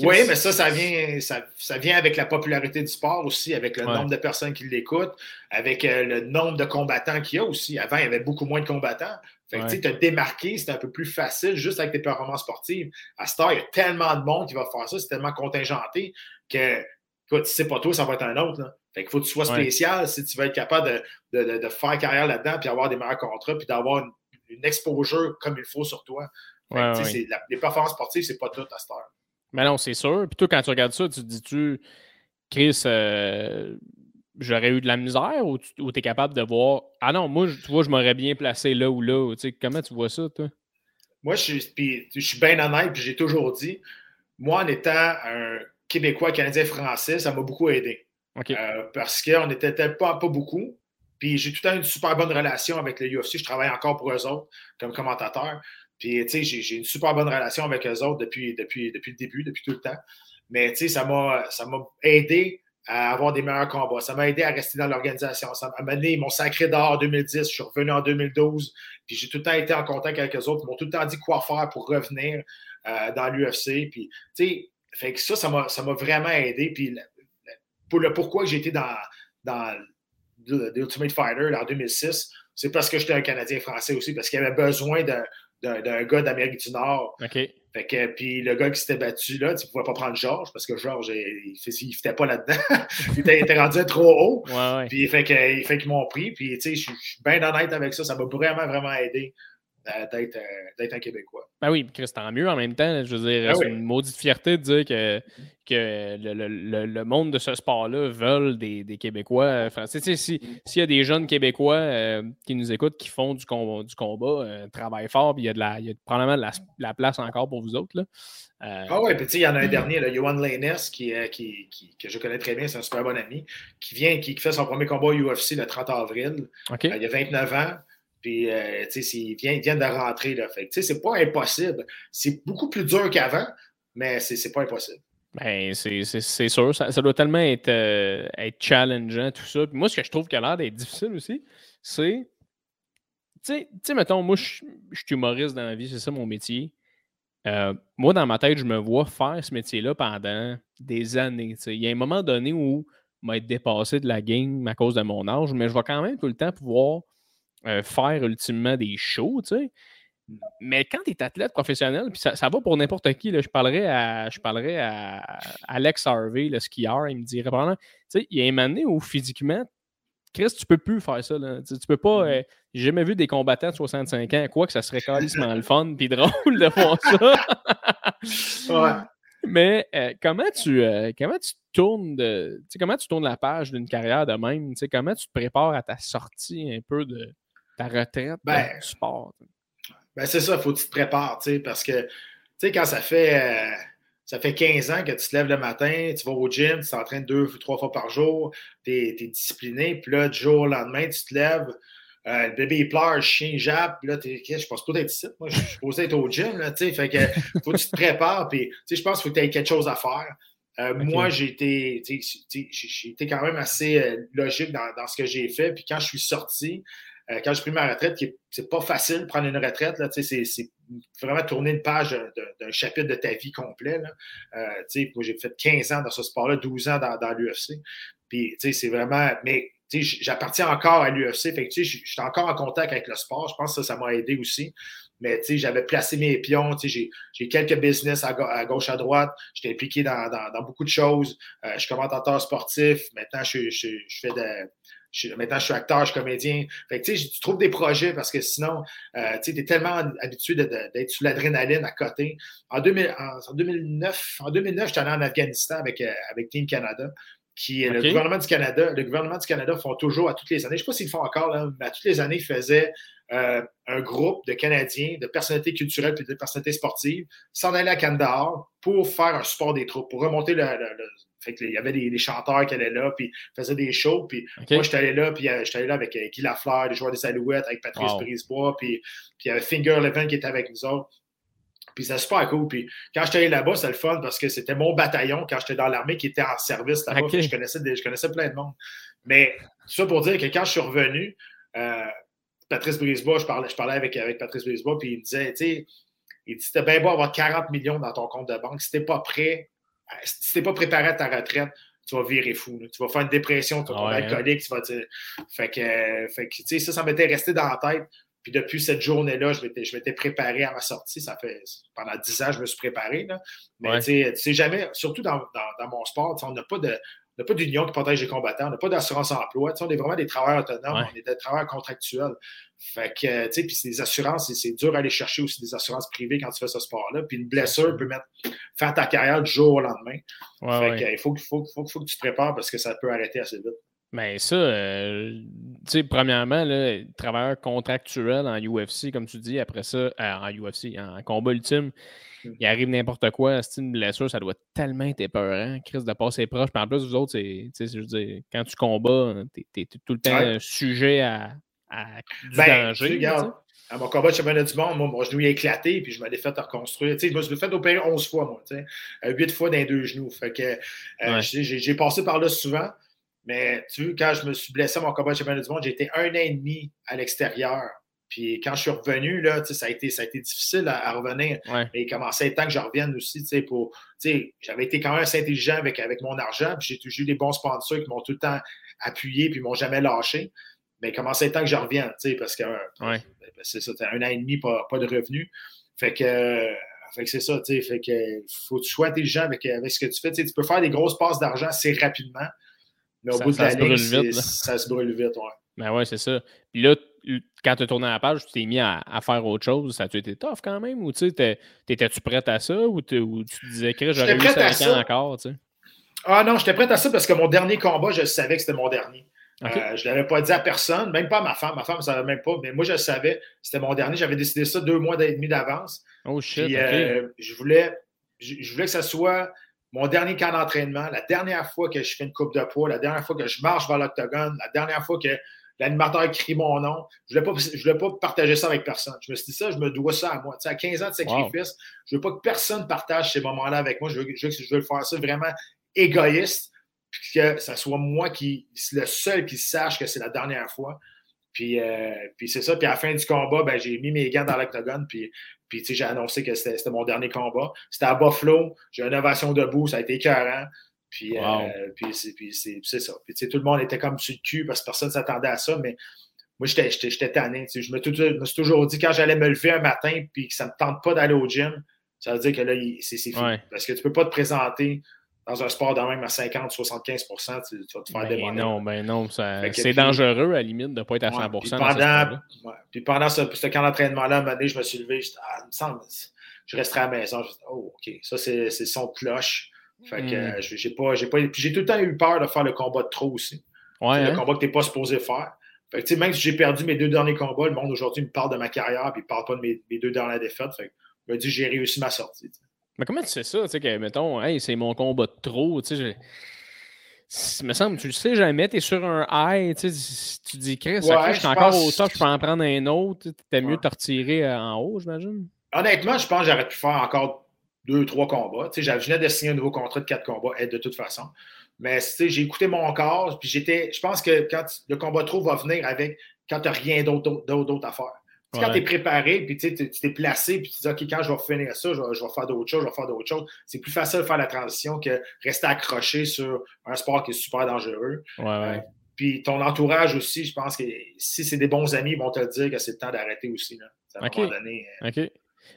Oui, mais ça, ça vient, ça, vient avec la popularité du sport aussi, avec le nombre de personnes qui l'écoutent, avec euh, le nombre de combattants qu'il y a aussi. Avant, il y avait beaucoup moins de combattants. Fait que, tu te démarquer, c'est un peu plus facile juste avec tes performances sportives. À ce temps, il y a tellement de monde qui va faire ça, c'est tellement contingenté que, écoute, si c'est pas toi, ça va être un autre. Là. Fait qu'il faut que tu sois spécial si tu veux être capable de, faire carrière là-dedans, puis avoir des meilleurs contrats, puis d'avoir une, une exposure comme il faut sur toi les performances sportives, c'est pas tout à cette heure. Mais non, c'est sûr. Puis toi, quand tu regardes ça, tu te dis-tu, Chris, euh, j'aurais eu de la misère ou tu es capable de voir Ah non, moi, tu vois, je m'aurais bien placé là ou là. comment tu vois ça, toi? Moi, je suis, je suis bien honnête, puis j'ai toujours dit, moi, en étant un Québécois, Canadien, Français, ça m'a beaucoup aidé. Euh, parce qu'on n'était pas, pas beaucoup. Puis j'ai tout le temps une super bonne relation avec le UFC. Je travaille encore pour eux autres comme commentateur. Puis, tu sais, j'ai une super bonne relation avec eux autres depuis, depuis, depuis le début, depuis tout le temps. Mais, tu sais, ça m'a aidé à avoir des meilleurs combats. Ça m'a aidé à rester dans l'organisation. Ça m'a amené mon sacré d'or en 2010. Je suis revenu en 2012. Puis j'ai tout le temps été en contact avec eux autres. Ils m'ont tout le temps dit quoi faire pour revenir euh, dans l'UFC. Puis, tu sais, fait que ça, ça m'a vraiment aidé. Puis, pour le pourquoi j'ai été dans, dans l'Ultimate Fighter en 2006, c'est parce que j'étais un Canadien français aussi, parce qu'il y avait besoin de, d'un gars d'Amérique du Nord. OK. Fait que, puis le gars qui s'était battu là, tu ne pouvais pas prendre Georges parce que Georges, il ne fitait pas là-dedans. *laughs* il, était, rendu trop haut. Ouais, Puis fait qu'ils fait m'ont pris. Puis tu sais, je suis bien honnête avec ça. Ça m'a vraiment, vraiment aidé d'être un Québécois. Ben oui, Chris, tant mieux en même temps. Je veux dire, ben c'est une maudite fierté de dire que, que le, monde de ce sport-là veulent des, Québécois. Enfin, s'il y a des jeunes Québécois qui nous écoutent, qui font du, combat, du combat travaillent fort, puis il y a, de la, il y a probablement de la, place encore pour vous autres. Là. ah oui, puis il y en a un dernier, là, Johan Lainez, qui, qui, que je connais très bien, c'est un super bon ami, qui vient, qui, fait son premier combat UFC le 30 avril. il y a 29 ans. Puis, euh, il vient, de rentrer. Là. Fait tu c'est pas impossible. C'est beaucoup plus dur qu'avant, mais c'est pas impossible. Ben, c'est sûr. Ça, doit tellement être, euh, être challengeant, tout ça. Puis moi, ce que je trouve qui a l'air d'être difficile aussi, c'est. Tu sais, mettons, moi, je suis humoriste dans la vie, c'est ça mon métier. Euh, moi, dans ma tête, je me vois faire ce métier-là pendant des années. Il y a un moment donné où je vais être dépassé de la game à cause de mon âge, mais je vais quand même tout le temps pouvoir euh, faire ultimement des shows, tu sais. Mais quand tu es athlète professionnel, puis ça, va pour n'importe qui, là, je parlerais à je parlerais à Alex Harvey, le skieur, il me dirait tu sais, il y a un moment où physiquement, Chris, tu peux plus faire ça. Là. Tu, peux pas. Mm-hmm. Euh, j'ai jamais vu des combattants de 65 ans, quoi que ça serait carrément le fun puis drôle de voir ça. ouais. Mais euh, comment tu comment tu tournes de. Comment tu tournes la page d'une carrière de même? Comment tu te prépares à ta sortie un peu de, ta retraite ben, sport? Ben c'est ça, il faut que tu te prépares, parce que, tu sais, quand ça fait, euh, ça fait 15 ans que tu te lèves le matin, tu vas au gym, tu t'entraînes deux ou trois fois par jour, tu es, discipliné, puis là, du jour au lendemain, tu te lèves, euh, le bébé il pleure, le chien jappe, puis là, es, je pense pas d'être ici, moi, je suis supposé être au gym, là, tu sais, fait que, faut que tu te prépares, puis, tu sais, je pense qu'il faut que tu aies quelque chose à faire. Euh, moi, j'ai été, j'ai été quand même assez logique dans, dans, ce que j'ai fait. Puis quand je suis sorti, euh, quand j'ai pris ma retraite, c'est pas facile de prendre une retraite. C'est vraiment tourner une page d'un chapitre de ta vie complet. Euh, moi, j'ai fait 15 ans dans ce sport-là, 12 ans dans, l'UFC. Puis, c'est vraiment. Mais j'appartiens encore à l'UFC. Je suis encore en contact avec le sport. Je pense que ça, ça m'a aidé aussi. Mais j'avais placé mes pions. J'ai quelques business à, gauche, à droite. J'étais impliqué dans, beaucoup de choses. Euh, je suis commentateur sportif. Maintenant, je fais de, maintenant, je suis acteur, je suis comédien. Tu trouves des projets parce que sinon, euh, tu es tellement habitué d'être sous l'adrénaline à côté. En, 2009, en 2009, j'étais allé en Afghanistan avec, euh, avec Team Canada. Qui, le gouvernement du Canada, le gouvernement du Canada font toujours à toutes les années, je ne sais pas s'ils le font encore, mais à toutes les années, ils faisaient euh, un groupe de Canadiens, de personnalités culturelles et de personnalités sportives, s'en aller à Kandahar pour faire un support des troupes, pour remonter le, il y avait des, chanteurs qui allaient là, puis faisaient des shows. Puis moi, j'étais allé là, puis euh, j'étais allé là avec euh, Guy Lafleur, les joueurs des Alouettes, avec Patrice Brisebois, puis, puis il y avait Finger Levin qui était avec nous autres. Puis c'était super cool. Puis quand j'étais allé là-bas, c'était le fun parce que c'était mon bataillon quand j'étais dans l'armée qui était en service là-bas. Je, connaissais je connaissais plein de monde. Mais ça pour dire que quand je suis revenu, euh, Patrice Brisebois, je parlais, je parlais avec, avec Patrice Brisebois, puis il me disait, tu sais, il dit, c'était bien beau avoir 40 millions dans ton compte de banque. Si t'es pas prêt si tu n'es pas préparé à ta retraite, tu vas virer fou. Tu vas faire une dépression, tu vas tomber hein. alcoolique, tu vas Fait que, fait que tu sais, ça, ça m'était resté dans la tête. Puis depuis cette journée-là, je m'étais préparé à ma sortie. Ça fait pendant dix ans, je me suis préparé. Là. Mais tu sais jamais, surtout dans, dans, dans mon sport, on n'a pas de n'a pas d'union qui protège les combattants, on n'a pas d'assurance emploi. on est vraiment des travailleurs autonomes, on est des travailleurs contractuels. Fait que, tu sais, puis c'est des assurances, c'est dur à aller chercher aussi des assurances privées quand tu fais ce sport-là. Puis une blessure peut mettre, faire ta carrière du jour au lendemain. fait que, il faut, faut, faut, que tu te prépares parce que ça peut arrêter assez vite. Mais ça, euh, tu sais, premièrement, là, travailleur contractuel en UFC, comme tu dis, après ça, euh, en UFC, en combat ultime, mm. il arrive n'importe quoi, c'est une blessure, ça doit tellement être épeurant, Chris, de passer proche. Puis en plus, vous autres, c'est, je veux dire, quand tu combats, tu es, tout le temps sujet à, à du ben, danger. Regarde, à mon combat de championnat du monde, moi, mon genou est éclaté, puis je me l'ai fait reconstruire. Tu sais, je me suis fait opérer 11 fois, moi, tu sais, 8 fois dans les deux genoux. Fait que euh, j'ai passé par là souvent. Mais tu vois, quand je me suis blessé à mon combat de championnat du monde, j'ai été un an et demi à l'extérieur. Puis quand je suis revenu, là, ça, a été, ça a été difficile à, revenir. Mais il commençait à être temps que je revienne aussi. Pour, j'avais été quand même assez intelligent avec, avec mon argent. Puis j'ai eu des bons sponsors qui m'ont tout le temps appuyé puis ne m'ont jamais lâché. Mais il commençait à être temps que je revienne, parce que ben, c'est ça, un an et demi, pas, pas de revenus. Fait que, fait que c'est ça, fait que faut que tu sois intelligent avec, avec ce que tu fais. tu peux faire des grosses passes d'argent assez rapidement. Mais au bout de l'année, ça se brûle vite. Ouais. Ben ouais, c'est ça. Puis là, quand tu as tourné la page, tu t'es mis à, faire autre chose. Ça a-tu été tough quand même? Ou t'étais-tu prête à ça? Ou, ou tu disais que j'aurais eu 5 ans encore? sais? Ah non, j'étais prête à ça parce que mon dernier combat, je savais que c'était mon dernier. Euh, je ne l'avais pas dit à personne, même pas à ma femme. Ma femme ne savait même pas, mais moi, je le savais. C'était mon dernier. J'avais décidé ça deux mois et demi d'avance. Oh shit. Euh, je, voulais, je, voulais que ce soit mon dernier camp d'entraînement, la dernière fois que je fais une coupe de poids, la dernière fois que je marche vers l'octogone, la dernière fois que l'animateur crie mon nom. Je ne voulais, pas, voulais pas partager ça avec personne. Je me suis dit ça, je me dois ça à moi. Tu sais, à 15 ans de sacrifice, je ne veux pas que personne partage ces moments-là avec moi. Je veux, je veux faire ça vraiment égoïste que ce soit moi qui, le seul qui sache que c'est la dernière fois. Puis, euh, puis c'est ça. Puis à la fin du combat, ben, j'ai mis mes gants dans l'octogone. Puis, puis j'ai annoncé que c'était mon dernier combat. C'était à Buffalo. J'ai une ovation debout. Ça a été écœurant. Puis, euh, puis c'est ça. Puis tout le monde était comme sur le cul parce que personne ne s'attendait à ça. Mais moi, j'étais tanné. Je me, me, suis toujours dit quand j'allais me lever un matin puis que ça ne me tente pas d'aller au gym, ça veut dire que là, c'est fini. Parce que tu ne peux pas te présenter dans un sport de même à 50-75 tu, tu, vas te faire ben Non, ben non, c'est dangereux à la limite de ne pas être à 100 puis pendant, puis pendant ce, ce camp d'entraînement-là, un je me suis levé, ah, il me semble, je resterai à la maison. Je oh, OK, ça, c'est son cloche. Fait que hmm. j'ai pas, pas. Puis j'ai tout le temps eu peur de faire le combat de trop aussi. Ouais, Le hein? combat que tu n'es pas supposé faire. Fait que, même si j'ai perdu mes deux derniers combats, le monde aujourd'hui me parle de ma carrière puis ne parle pas de mes, mes, deux dernières défaites. Fait que, je me dis j'ai réussi ma sortie. Mais comment tu sais ça, tu sais, que, mettons, hey, c'est mon combat de trop, tu sais, je... me semble, tu le sais jamais, tu es sur un high, tu sais, tu dis, Chris, je suis encore au top, je peux en prendre un autre, t'es mieux de te retirer euh, en haut, j'imagine? Honnêtement, je pense que j'aurais pu faire encore deux, trois combats. Tu sais, je venais de signer un nouveau contrat de quatre combats, de toute façon. Mais tu sais, j'ai écouté mon corps, puis j'étais, je pense que quand le combat trop va venir avec, quand tu n'as rien d'autre à faire. Quand tu es préparé, puis tu t'es placé, puis tu dis, OK, quand je vais finir ça, je vais, faire d'autres choses, je vais faire d'autres choses. C'est plus facile de faire la transition que rester accroché sur un sport qui est super dangereux. Euh, puis ton entourage aussi, je pense que si c'est des bons amis, ils vont te dire que c'est le temps d'arrêter aussi. Là, à un donné. Euh, OK.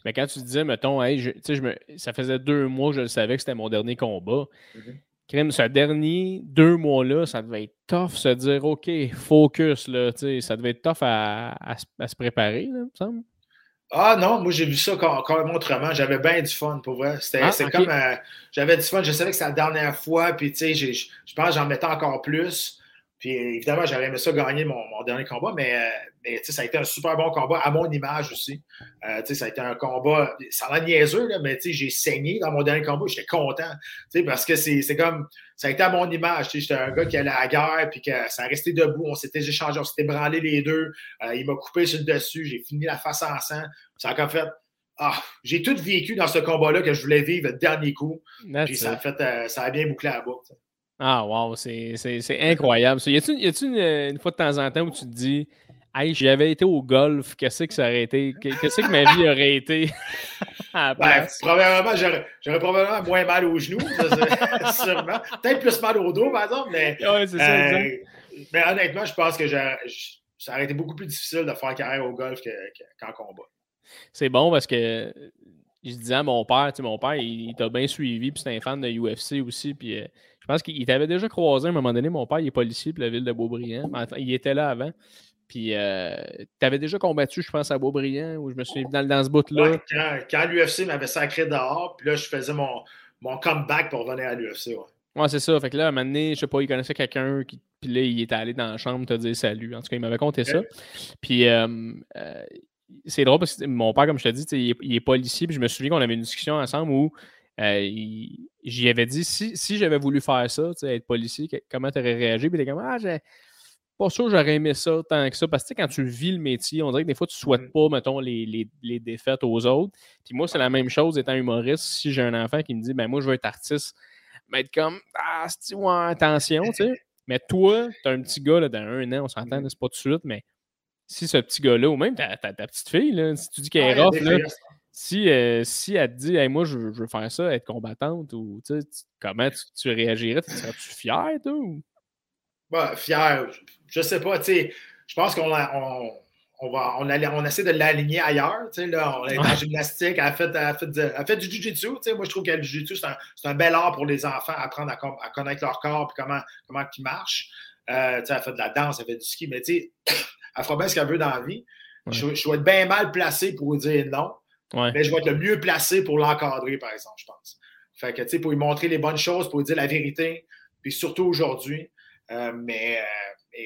Mais quand tu disais, mettons, hey, je, je me, ça faisait deux mois que je le savais que c'était mon dernier combat. Mm-hmm. Crime, ce dernier deux mois-là, ça devait être tough se dire OK, focus, là, ça devait être tough à, se préparer, là, me semble. Ah non, moi j'ai vu ça encore autrement. J'avais bien du fun pour vrai. C'était ah, comme. Euh, j'avais du fun. Je savais que c'était la dernière fois. Puis tu sais, je pense que j'en mettais encore plus. Puis évidemment, j'aurais aimé ça gagner mon, dernier combat, mais, euh, mais ça a été un super bon combat à mon image aussi. Euh, ça a été un combat, ça a l'air niaiseux, là, mais j'ai saigné dans mon dernier combat, j'étais content. Parce que c'est comme, ça a été à mon image. J'étais un gars qui allait à la guerre, puis que ça a resté debout, on s'était échangé, on s'était branlé les deux. Euh, il m'a coupé sur le dessus, j'ai fini la face en sang. Ça a comme fait, ah, j'ai tout vécu dans ce combat-là que je voulais vivre le dernier coup. puis ça a, fait, ça a bien bouclé la boucle. Ah, wow, c'est incroyable. Y a-tu une, une, fois de temps en temps où tu te dis, hey, j'avais été au golf, qu'est-ce que ça aurait été, qu'est-ce que ma vie aurait été *laughs* ben, probablement, j'aurais probablement moins mal aux genoux, *laughs* sûrement. Peut-être plus mal au dos, par exemple, mais. Ouais, c'est ça, euh, mais honnêtement, je pense que ça aurait été beaucoup plus difficile de faire carrière au golf qu'en combat. C'est bon parce que je disais à mon père, tu sais, mon père, il, t'a bien suivi, puis c'est un fan de UFC aussi, puis euh, pense qu'il t'avait déjà croisé à un moment donné. Mon père, il est policier pour la ville de Beaubriand. il était là avant. Puis, euh, tu avais déjà combattu, je pense, à Beaubriand, où je me suis dans, dans ce bout-là. quand, l'UFC m'avait sacré dehors, puis là, je faisais mon, mon comeback pour revenir à l'UFC. Ouais. ouais c'est ça. Fait que là, à un moment donné, je sais pas, il connaissait quelqu'un qui. Puis là, il était allé dans la chambre te dire salut. En tout cas, il m'avait conté ça. Puis, euh, euh, c'est drôle parce que mon père, comme je te dis, il est, il est policier. Puis je me souviens qu'on avait une discussion ensemble où j'y avais dit, si, si j'avais voulu faire ça, être policier, comment tu aurais réagi? Puis il était comme, ah, j'ai pas sûr j'aurais aimé ça tant que ça. Parce que quand tu vis le métier, on dirait que des fois, tu ne souhaites mmh. pas, mettons, les, les, les, défaites aux autres. Puis moi, c'est la même chose étant humoriste. Si j'ai un enfant qui me dit, ben moi, je veux être artiste, mais être comme, ah, c'est ouais, attention, tu sais. Mais toi, tu as un petit gars là, dans un an, on s'entend, c'est pas tout de suite, mais si ce petit gars-là, ou même ta, ta, petite fille, là, si tu dis qu'elle est rough, là, si, euh, si elle te dit moi je, veux faire ça, être combattante, ou tu, comment tu, réagirais? Serais-tu fier, toi? Ou? Bah, fier, je sais pas, tu je pense qu'on on, on, va, on, on essaie de l'aligner ailleurs. Tu là, on est en gymnastique, elle a fait, elle fait, elle fait du jiu-jitsu. Tu moi, je trouve que le jiu-jitsu, c'est un, un, bel art pour les enfants, apprendre à, à connaître leur corps et comment, comment ils marchent. Euh, tu elle fait de la danse, elle fait du ski, mais tu sais, *coughs* elle fera bien ce qu'elle veut dans la vie. Je, vais être bien mal placé pour dire non, mais je vais être le mieux placé pour l'encadrer, par exemple, je pense. Fait que, tu sais, pour lui montrer les bonnes choses, pour lui dire la vérité, puis surtout aujourd'hui. Euh, mais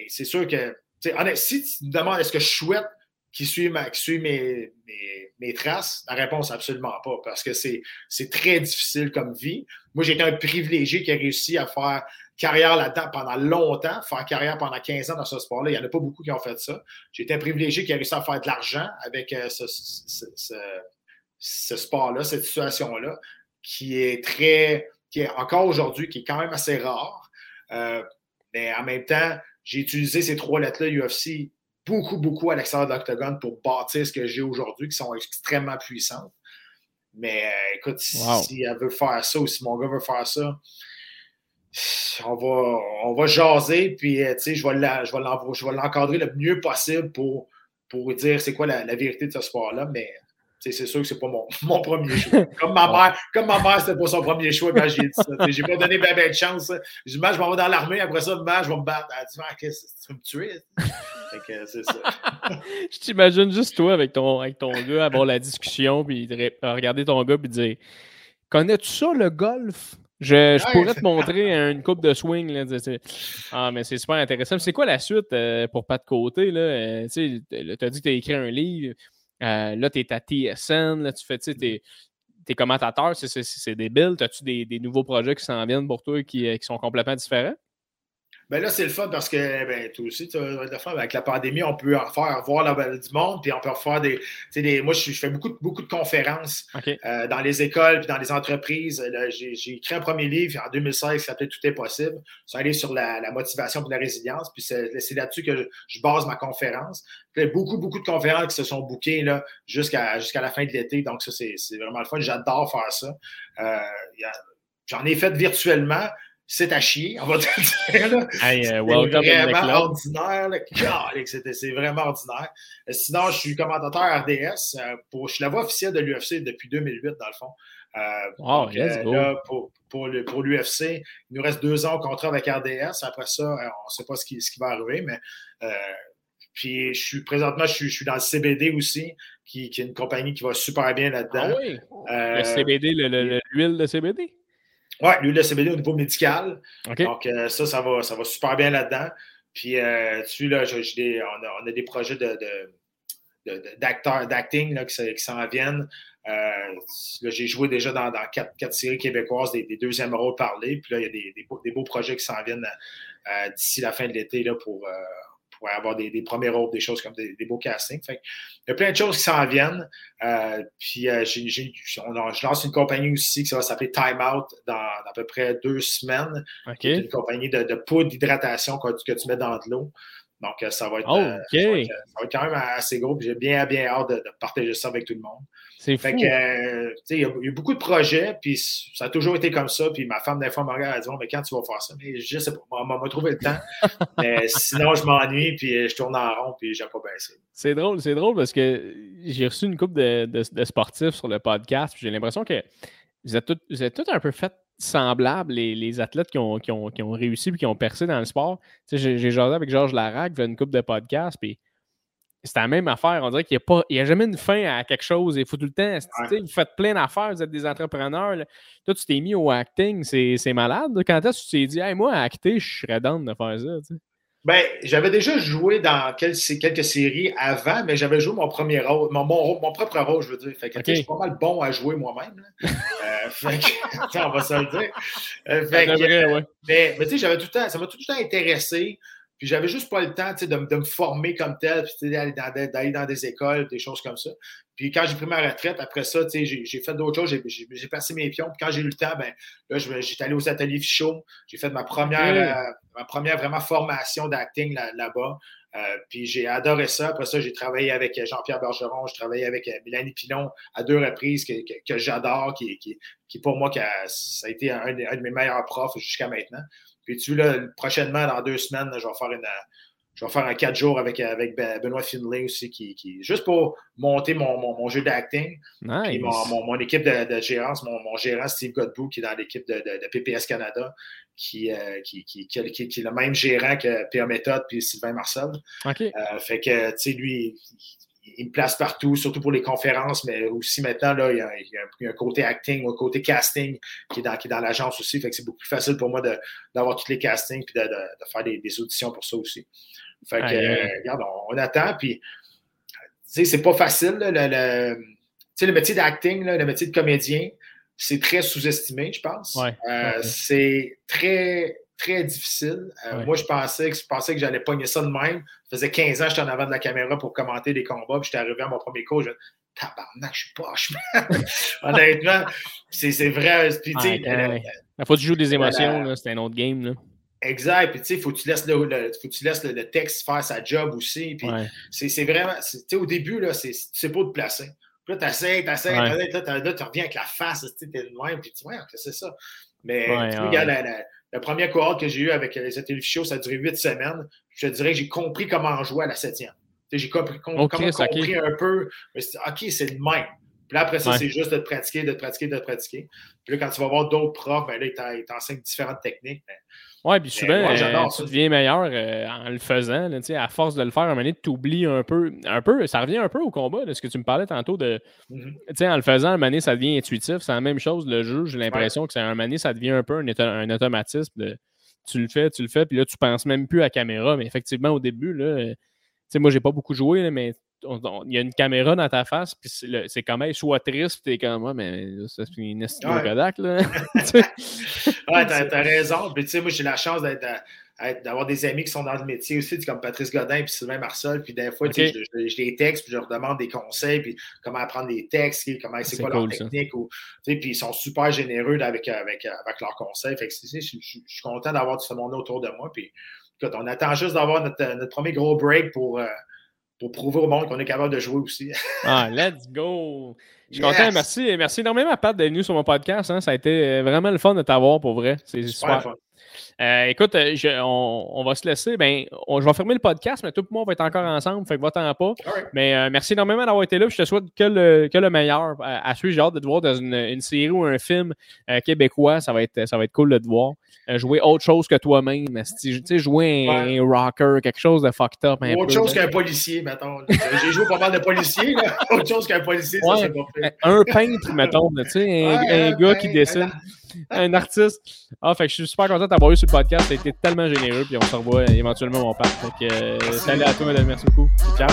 c'est sûr que, si tu me demandes est-ce que je souhaite qui suit, qui mes, mes, traces? La réponse, absolument pas, parce que c'est très difficile comme vie. Moi, j'ai été un privilégié qui a réussi à faire carrière là-dedans pendant longtemps, faire carrière pendant 15 ans dans ce sport-là. Il n'y en a pas beaucoup qui ont fait ça. J'ai été un privilégié qui a réussi à faire de l'argent avec euh, ce, ce, sport-là, cette situation-là, qui est très, qui est encore aujourd'hui, qui est quand même assez rare. Euh, mais en même temps, j'ai utilisé ces trois lettres-là UFC beaucoup, beaucoup à l'extérieur de l'octogone pour bâtir ce que j'ai aujourd'hui, qui sont extrêmement puissantes. Mais euh, écoute, si, elle veut faire ça ou si mon gars veut faire ça, on va, on va jaser, puis euh, je vais l'encadrer le mieux possible pour, pour dire c'est quoi la, la, vérité de ce sport-là. Mais c'est sûr que c'est pas mon, *laughs* mon, premier choix. *laughs* Comme ma mère, comme ma mère, c'était pas son premier choix, ben, j'ai dit ça. J'ai pas donné bien ben de chance. J'ai dit, je m'en vais dans l'armée, après ça, je vais me battre. Elle dit, ah, qu'est-ce que tu veux me tuer? c'est ça. *laughs* je t'imagine juste toi avec ton, avec ton gars avoir la discussion, puis regarder ton gars, puis dire, connais-tu ça, le golf? Je, je pourrais te montrer une coupe de swing. Là, ah, mais c'est super intéressant. C'est quoi la suite euh, pour pas de côté? Euh, tu as dit que tu as écrit un livre. Euh, là, tu es à TSN, là, tu fais, tu sais, tes commentateurs, c'est débile. As-tu des, des, nouveaux projets qui s'en viennent pour toi qui, euh, qui sont complètement différents? Ben là, c'est le fun parce que ben, toi aussi, tu as fun. Avec la pandémie, on peut en faire voir la, du monde, puis on peut faire des. des moi, je, fais beaucoup, beaucoup de conférences euh, dans les écoles puis dans les entreprises. J'ai écrit un premier livre en 2016 qui s'appelait Tout est possible. Ça allait sur la, motivation et la résilience. Puis c'est là-dessus que je, base ma conférence. Puis, beaucoup, beaucoup de conférences qui se sont bookées jusqu'à jusqu'à la fin de l'été. Donc, ça, c'est vraiment le fun. J'adore faire ça. Euh, j'en ai fait virtuellement c'est à chier, on va te dire. Là. Hey, uh, vraiment ordinaire. C'est vraiment ordinaire. Sinon, je suis commentateur RDS. Euh, pour, je suis la voix officielle de l'UFC depuis 2008, dans le fond. Euh, oh, let's euh, Là, pour, pour, l'UFC, il nous reste deux ans au contrat avec RDS. Après ça, on ne sait pas ce qui, ce qui va arriver, mais puis je suis présentement, je suis, je suis dans le CBD aussi, qui, qui, est une compagnie qui va super bien là-dedans. Ah oui? le CBD, l'huile de CBD? Oui, l'huile de CBD au niveau médical. Donc, euh, ça, ça va, ça va super bien là-dedans. Puis, euh, tu là, des, on, a, des projets de, d'acteurs, d'acting qui, s'en viennent. Euh, j'ai joué déjà dans, quatre, quatre, séries québécoises, des, deuxièmes rôles parlés. Puis là, il y a des, des beaux, projets qui s'en viennent d'ici la fin de l'été pour, avoir des, premiers rôles, des choses comme des, beaux castings. il y a plein de choses qui s'en viennent. Euh, puis euh, je lance une compagnie aussi qui va s'appeler Time Out dans, à peu près deux semaines. Une compagnie de, poudre d'hydratation que, tu mets dans de l'eau. Donc, euh, ça va, être, ça, va être, quand même assez gros. J'ai bien, bien hâte de, partager ça avec tout le monde. C'est fou. il y, a eu beaucoup de projets, puis ça a toujours été comme ça. Puis ma femme, des fois, me regarde, elle dit Mais quand tu vas faire ça Mais je sais pas, on m'a trouvé le temps. *laughs* mais sinon, je m'ennuie, puis je tourne en rond, puis j'ai pas baissé. C'est drôle, c'est drôle parce que j'ai reçu une couple de, sportifs sur le podcast, j'ai l'impression que vous êtes tous un peu fait semblables, les, athlètes qui ont, qui, ont, réussi et qui ont percé dans le sport. J'ai jasé avec Georges Larac, fait une couple de podcasts, puis c'est la même affaire. On dirait qu'il n'y a, a, jamais une fin à quelque chose. Il faut tout le temps. Vous faites plein d'affaires, vous êtes des entrepreneurs. Toi, tu t'es mis au acting, c'est malade. Quand est-ce que tu t'es dit, hey, moi, acter, je serais down de faire ça? Ben, j'avais déjà joué dans quelques, quelques, séries avant, mais j'avais joué mon premier rôle, mon, mon, propre rôle, je veux dire. Fait que je suis pas mal bon à jouer moi-même. euh, *laughs* fait que, *laughs* on va se le dire. Euh, fait que, Mais, mais tu sais, j'avais tout le temps, ça m'a tout le temps intéressé. Puis j'avais juste pas le temps de, de, me former comme tel, d'aller dans, dans, des écoles, des choses comme ça. Puis quand j'ai pris ma retraite, après ça, j'ai fait d'autres choses, j'ai passé mes pions. Puis quand j'ai eu le temps, ben, là, j'étais allé aux ateliers Fichot. J'ai fait ma première, euh, ma première vraiment formation d'acting là-bas. Euh, puis j'ai adoré ça. Après ça, j'ai travaillé avec Jean-Pierre Bergeron, j'ai travaillé avec euh, Mélanie Pilon à deux reprises que, que, j'adore, qui, qui, qui, pour moi, ça a été un, un de mes meilleurs profs jusqu'à maintenant. Puis tu là, prochainement, dans deux semaines, je vais faire une, je vais faire un 4 jours avec, avec Benoît Finlay aussi, qui, qui juste pour monter mon, mon, jeu d'acting. Nice. Mon, mon, équipe de, de gérance, mon, gérant Steve Godbout, qui est dans l'équipe de, de, PPS Canada, qui, euh, qui, qui, qui, est le même gérant que PA Méthode puis Sylvain Marcel. Euh, fait que, tu sais, lui, il me place partout, surtout pour les conférences, mais aussi maintenant, là, il, y a, un, côté acting ou un côté casting qui est dans, dans l'agence aussi. Fait que c'est beaucoup plus facile pour moi d'avoir tous les castings et de, faire des, auditions pour ça aussi. Fait que, euh, regarde, on, attend. Puis, tu sais, c'est pas facile. le, le, le métier d'acting, le métier de comédien, c'est très sous-estimé, je pense. Euh, c'est très très difficile. Euh, moi, je pensais que, je pensais que j'allais pogner ça de même. Ça faisait 15 ans que j'étais en avant de la caméra pour commenter des combats, puis j'étais arrivé à mon premier cours, je me tabarnak, je suis poche, *laughs* Honnêtement, c'est vrai. Puis, Il faut que tu joues des émotions, c'est un autre game. Là. Exact. Puis, tu sais, il faut que tu laisses, le, faut tu laisses le, texte faire sa job aussi. Puis, c'est vraiment, tu sais, au début, là, tu sais pas où te placer. Puis là, t'essayes, t'essayes, là, tu reviens avec la face, tu es de même, puis tu vois, c'est ça. Mais, tu regardes la, la première cohorte que j'ai eue avec les show, ça a duré huit semaines. Je te dirais que j'ai compris comment jouer à la septième. J'ai compris, compris un peu. OK, c'est le même. Puis là, après ça, c'est juste de te pratiquer, de te pratiquer, de te pratiquer. Puis là, quand tu vas voir d'autres profs, ben là, ils t'enseignent différentes techniques. Oui, puis souvent, euh, tu deviens meilleur euh, en le faisant. Là, à force de le faire, à un moment donné, tu oublies un peu, un peu. Ça revient un peu au combat, de ce que tu me parlais tantôt. de mm-hmm. En le faisant, à un moment donné, ça devient intuitif. C'est la même chose. Le jeu, j'ai l'impression que c'est un moment donné, ça devient un peu un, automatisme. De, tu le fais, tu le fais, puis là, tu penses même plus à la caméra. Mais effectivement, au début, là, euh, moi, j'ai pas beaucoup joué, mais il y a une caméra dans ta face, puis c'est quand même soit triste, puis t'es comme moi, mais c'est une estime ouais. Kodak, là. *laughs* ouais, t'as *laughs* raison. Puis, tu sais, moi, j'ai la chance d'avoir des amis qui sont dans le métier aussi, comme Patrice Godin puis Sylvain Marcel. Puis des fois, je, je, les texte, puis je leur demande des conseils, puis comment apprendre des textes, comment c'est quoi leur technique. Ou, puis ils sont super généreux avec, avec, avec leurs conseils. Fait que, je, je, suis content d'avoir tout ce monde autour de moi. Puis écoute, on attend juste d'avoir notre, notre, premier gros break pour, euh, pour prouver au monde qu'on est capable de jouer aussi. *laughs* ah, let's go! Je suis content, merci. Merci énormément, Pat, d'être venu sur mon podcast. Hein. Ça a été euh, vraiment le fun de t'avoir pour vrai. C'est super. Fun. Euh, écoute, euh, on, va se laisser. Ben, je vais fermer le podcast, mais tout le monde va être encore ensemble. Fait que va-t'en pas. Mais euh, merci énormément d'avoir été là. Je te souhaite que le, que le meilleur. À, suivre, j'ai hâte de te voir dans une, série ou un film québécois. Ça va, être, ça va être cool de te voir. jouer autre chose que toi-même. Tu sais, jouer un, rocker, quelque chose de fucked up. autre chose qu'un policier, mettons. j'ai joué pas mal de policiers. *laughs* Autre chose qu'un policier, ça, c'est pas fait. Un peintre, mettons. Tu sais, un, gars qui dessine *laughs* un artiste. Ah, fait que je suis super content d'avoir eu sur le podcast. Ça a été tellement généreux. Puis on se revoit éventuellement mon père. Euh, salut à toi, madame. Merci beaucoup. Ciao.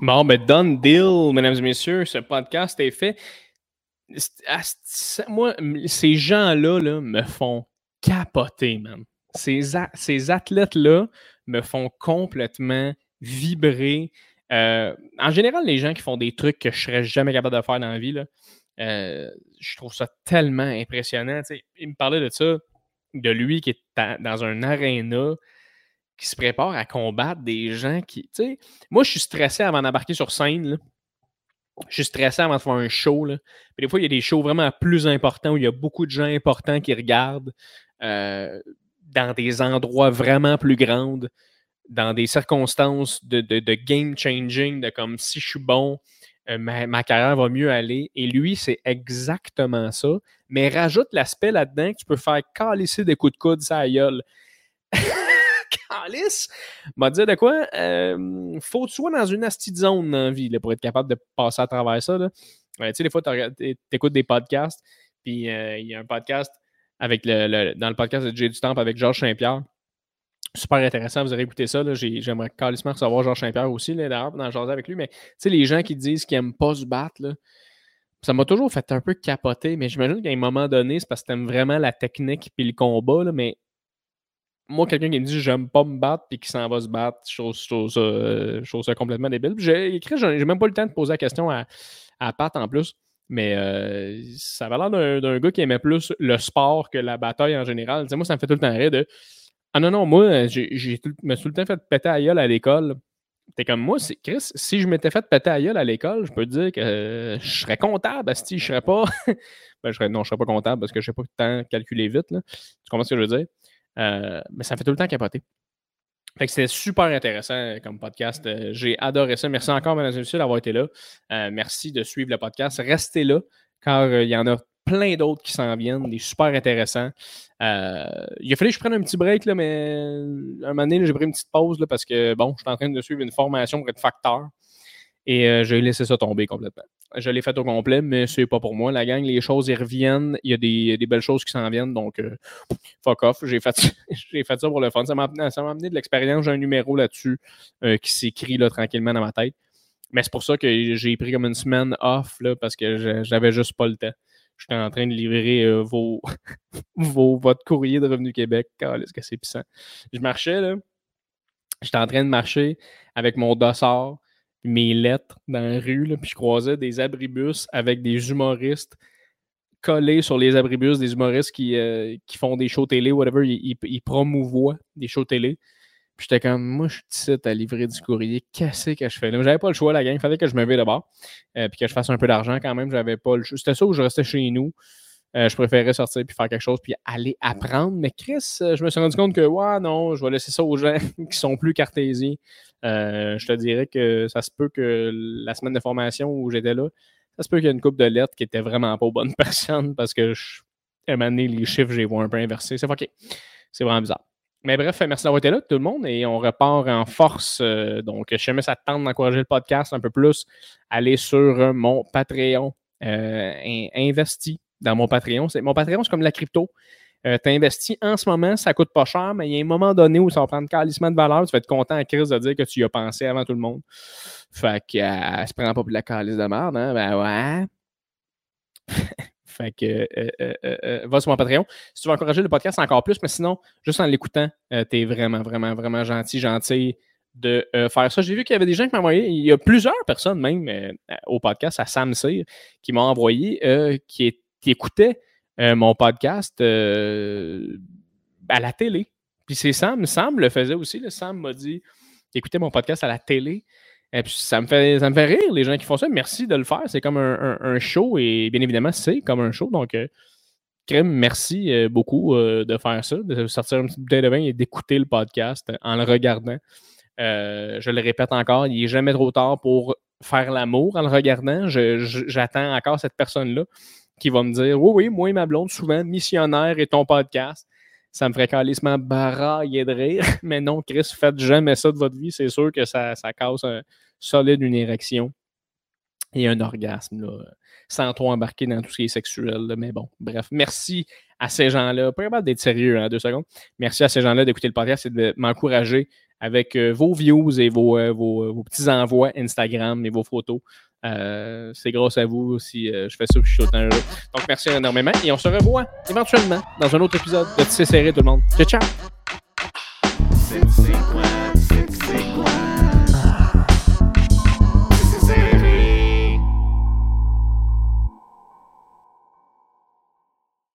Bon, ben, done deal, mesdames et messieurs. Ce podcast est fait. Moi, ces gens-là là, me font capoter, man. Ces, ces athlètes-là, me font complètement vibrer. Euh, en général, les gens qui font des trucs que je serais jamais capable de faire dans la vie, euh, je trouve ça tellement impressionnant. il me parlait de ça, de lui qui est dans un aréna, qui se prépare à combattre des gens qui. Moi, je suis stressé avant d'embarquer sur scène. Je suis stressé avant de faire un show. Là. des fois, il y a des shows vraiment plus importants où il y a beaucoup de gens importants qui regardent. Euh, dans des endroits vraiment plus grands, dans des circonstances de, game changing, de comme si je suis bon, euh, ma, carrière va mieux aller. Et lui, c'est exactement ça. Mais rajoute l'aspect là-dedans que tu peux faire calisser des coups de coude, ça gueule. *laughs* Calice! M'a dit de quoi? Euh, faut que tu sois dans une astide zone dans vie pour être capable de passer à travers ça. tu sais, des fois, tu écoutes des podcasts, puis euh, il y a un podcast avec le, dans le podcast de Jay du Temple avec Georges Saint-Pierre. Super intéressant, vous aurez écouté ça. J'aimerais carrément recevoir Georges Saint-Pierre aussi, d'ailleurs, dans le avec lui. Mais tu sais, les gens qui disent qu'ils n'aiment pas se battre, ça m'a toujours fait un peu capoter, mais j'imagine qu'à un moment donné, c'est parce que t'aimes vraiment la technique puis le combat, mais moi, quelqu'un qui me dit j'aime pas me battre puis qui s'en va se battre, je trouve, ça, complètement débile. J'ai écrit, j'ai même pas le temps de poser la question à, à Pat en plus. Mais euh, ça va l'air d'un gars qui aimait plus le sport que la bataille en général. moi, ça me fait tout le temps rire de Ah non, non, moi, j'ai me suis tout le temps fait péter à gueule à l'école T'es comme moi, Chris, si je m'étais fait péter à gueule à l'école, je peux te dire que je serais comptable, si je serais pas. *laughs* ben, je serais, non, je serais pas comptable parce que je sais pas tant calculer vite. Tu comprends ce que je veux dire? Euh, mais ça me fait tout le temps capoter. Fait que c'était super intéressant comme podcast. Euh, j'ai adoré ça. Merci encore, mesdames et messieurs, d'avoir été là. Euh, merci de suivre le podcast. Restez là, car il y en a plein d'autres qui s'en viennent, des super intéressants. Euh, il a fallu que je prenne un petit break, là, mais un moment donné, j'ai pris une petite pause là, parce que, bon, je suis en train de suivre une formation pour être facteur et euh, j'ai laissé ça tomber complètement. Je l'ai fait au complet, mais c'est pas pour moi. La gang, les choses y reviennent. Il y a des, belles choses qui s'en viennent, donc euh, fuck off. J'ai fait, *laughs* j'ai fait ça pour le fun. Ça m'a, amené de l'expérience. J'ai un numéro là-dessus qui s'écrit là, tranquillement dans ma tête. Mais c'est pour ça que j'ai pris comme une semaine off là, parce que j'avais juste pas le temps j'étais en train de livrer euh, vos, *laughs* vos, votre courrier de Revenu Québec. Est-ce que c'est puissant? Je marchais, là. J'étais en train de marcher avec mon dossard, mes lettres dans la rue, là, puis je croisais des abribus avec des humoristes collés sur les abribus, des humoristes qui, euh, font des shows télé, whatever, ils, ils, promouvoient des shows télé. Puis j'étais comme, moi, je suis à livrer du courrier. Qu'est-ce que je fais? J'avais pas le choix, la gang. Il fallait que je me de bord. Euh, puis que je fasse un peu d'argent quand même. J'avais pas le choix. C'était ça où je restais chez nous. Euh, je préférais sortir puis faire quelque chose puis aller apprendre. Mais Chris, euh, je me suis rendu compte que, ouais, non, je vais laisser ça aux gens *laughs* qui sont plus cartésiens. je te dirais que ça se peut que la semaine de formation où j'étais là, ça se peut qu'il y ait une coupe de lettres qui était vraiment pas aux bonnes *laughs* personnes parce que, je, à un moment donné, les chiffres, j'ai vu un peu inversés. C'est OK. C'est vraiment bizarre. Mais bref, merci d'avoir été là, tout le monde, et on repart en force. Euh, donc, je jamais ça tente d'encourager le podcast un peu plus. Allez sur euh, mon Patreon. Euh, investi dans mon Patreon. Mon Patreon, c'est comme la crypto. Euh, tu investis en ce moment, ça coûte pas cher, mais il y a un moment donné où ça va prendre calissement de valeur. Tu vas être content à crise de dire que tu y as pensé avant tout le monde. Fait que euh, se prend pas pour de la calice de merde, hein? Ben ouais. *laughs* Fait que euh, euh, euh, va sur mon Patreon. Si tu veux encourager le podcast encore plus, mais sinon, juste en l'écoutant, tu es vraiment, vraiment, vraiment gentil, gentil de faire ça. J'ai vu qu'il y avait des gens qui m'ont envoyé, il y a plusieurs personnes même au podcast, à Sam Cyr, qui m'ont envoyé, qui, écoutaient mon podcast à la télé. Puis c'est Sam, Sam le faisait aussi. Sam m'a dit écoutez mon podcast à la télé. Et puis ça me, fait, ça me fait rire, les gens qui font ça. Merci de le faire. C'est comme un, show et bien évidemment, c'est comme un show. Donc, euh, merci euh, beaucoup euh, de faire ça, de sortir une petite bouteille de vin et d'écouter le podcast en le regardant. je le répète encore, il n'est jamais trop tard pour faire l'amour en le regardant. J'attends encore cette personne-là qui va me dire Oui, oui, moi et ma blonde, souvent missionnaire et ton podcast ça me ferait calissement barailler de rire. *laughs* Mais non, Chris, faites jamais ça de votre vie. C'est sûr que ça, ça cause un solide une érection et un orgasme, là, sans trop embarquer dans tout ce qui est sexuel. Mais bon, bref, merci à ces gens-là. Pas capable d'être sérieux hein, deux secondes. Merci à ces gens-là d'écouter le podcast et de m'encourager avec euh, vos views et vos, euh, euh, vos, petits envois Instagram et vos photos. Euh, c'est grâce à vous si euh, je fais ça je suis autant heureux. Donc, merci énormément et on se revoit éventuellement dans un autre épisode de Tissé Serré, tout le monde. Ciao, ciao!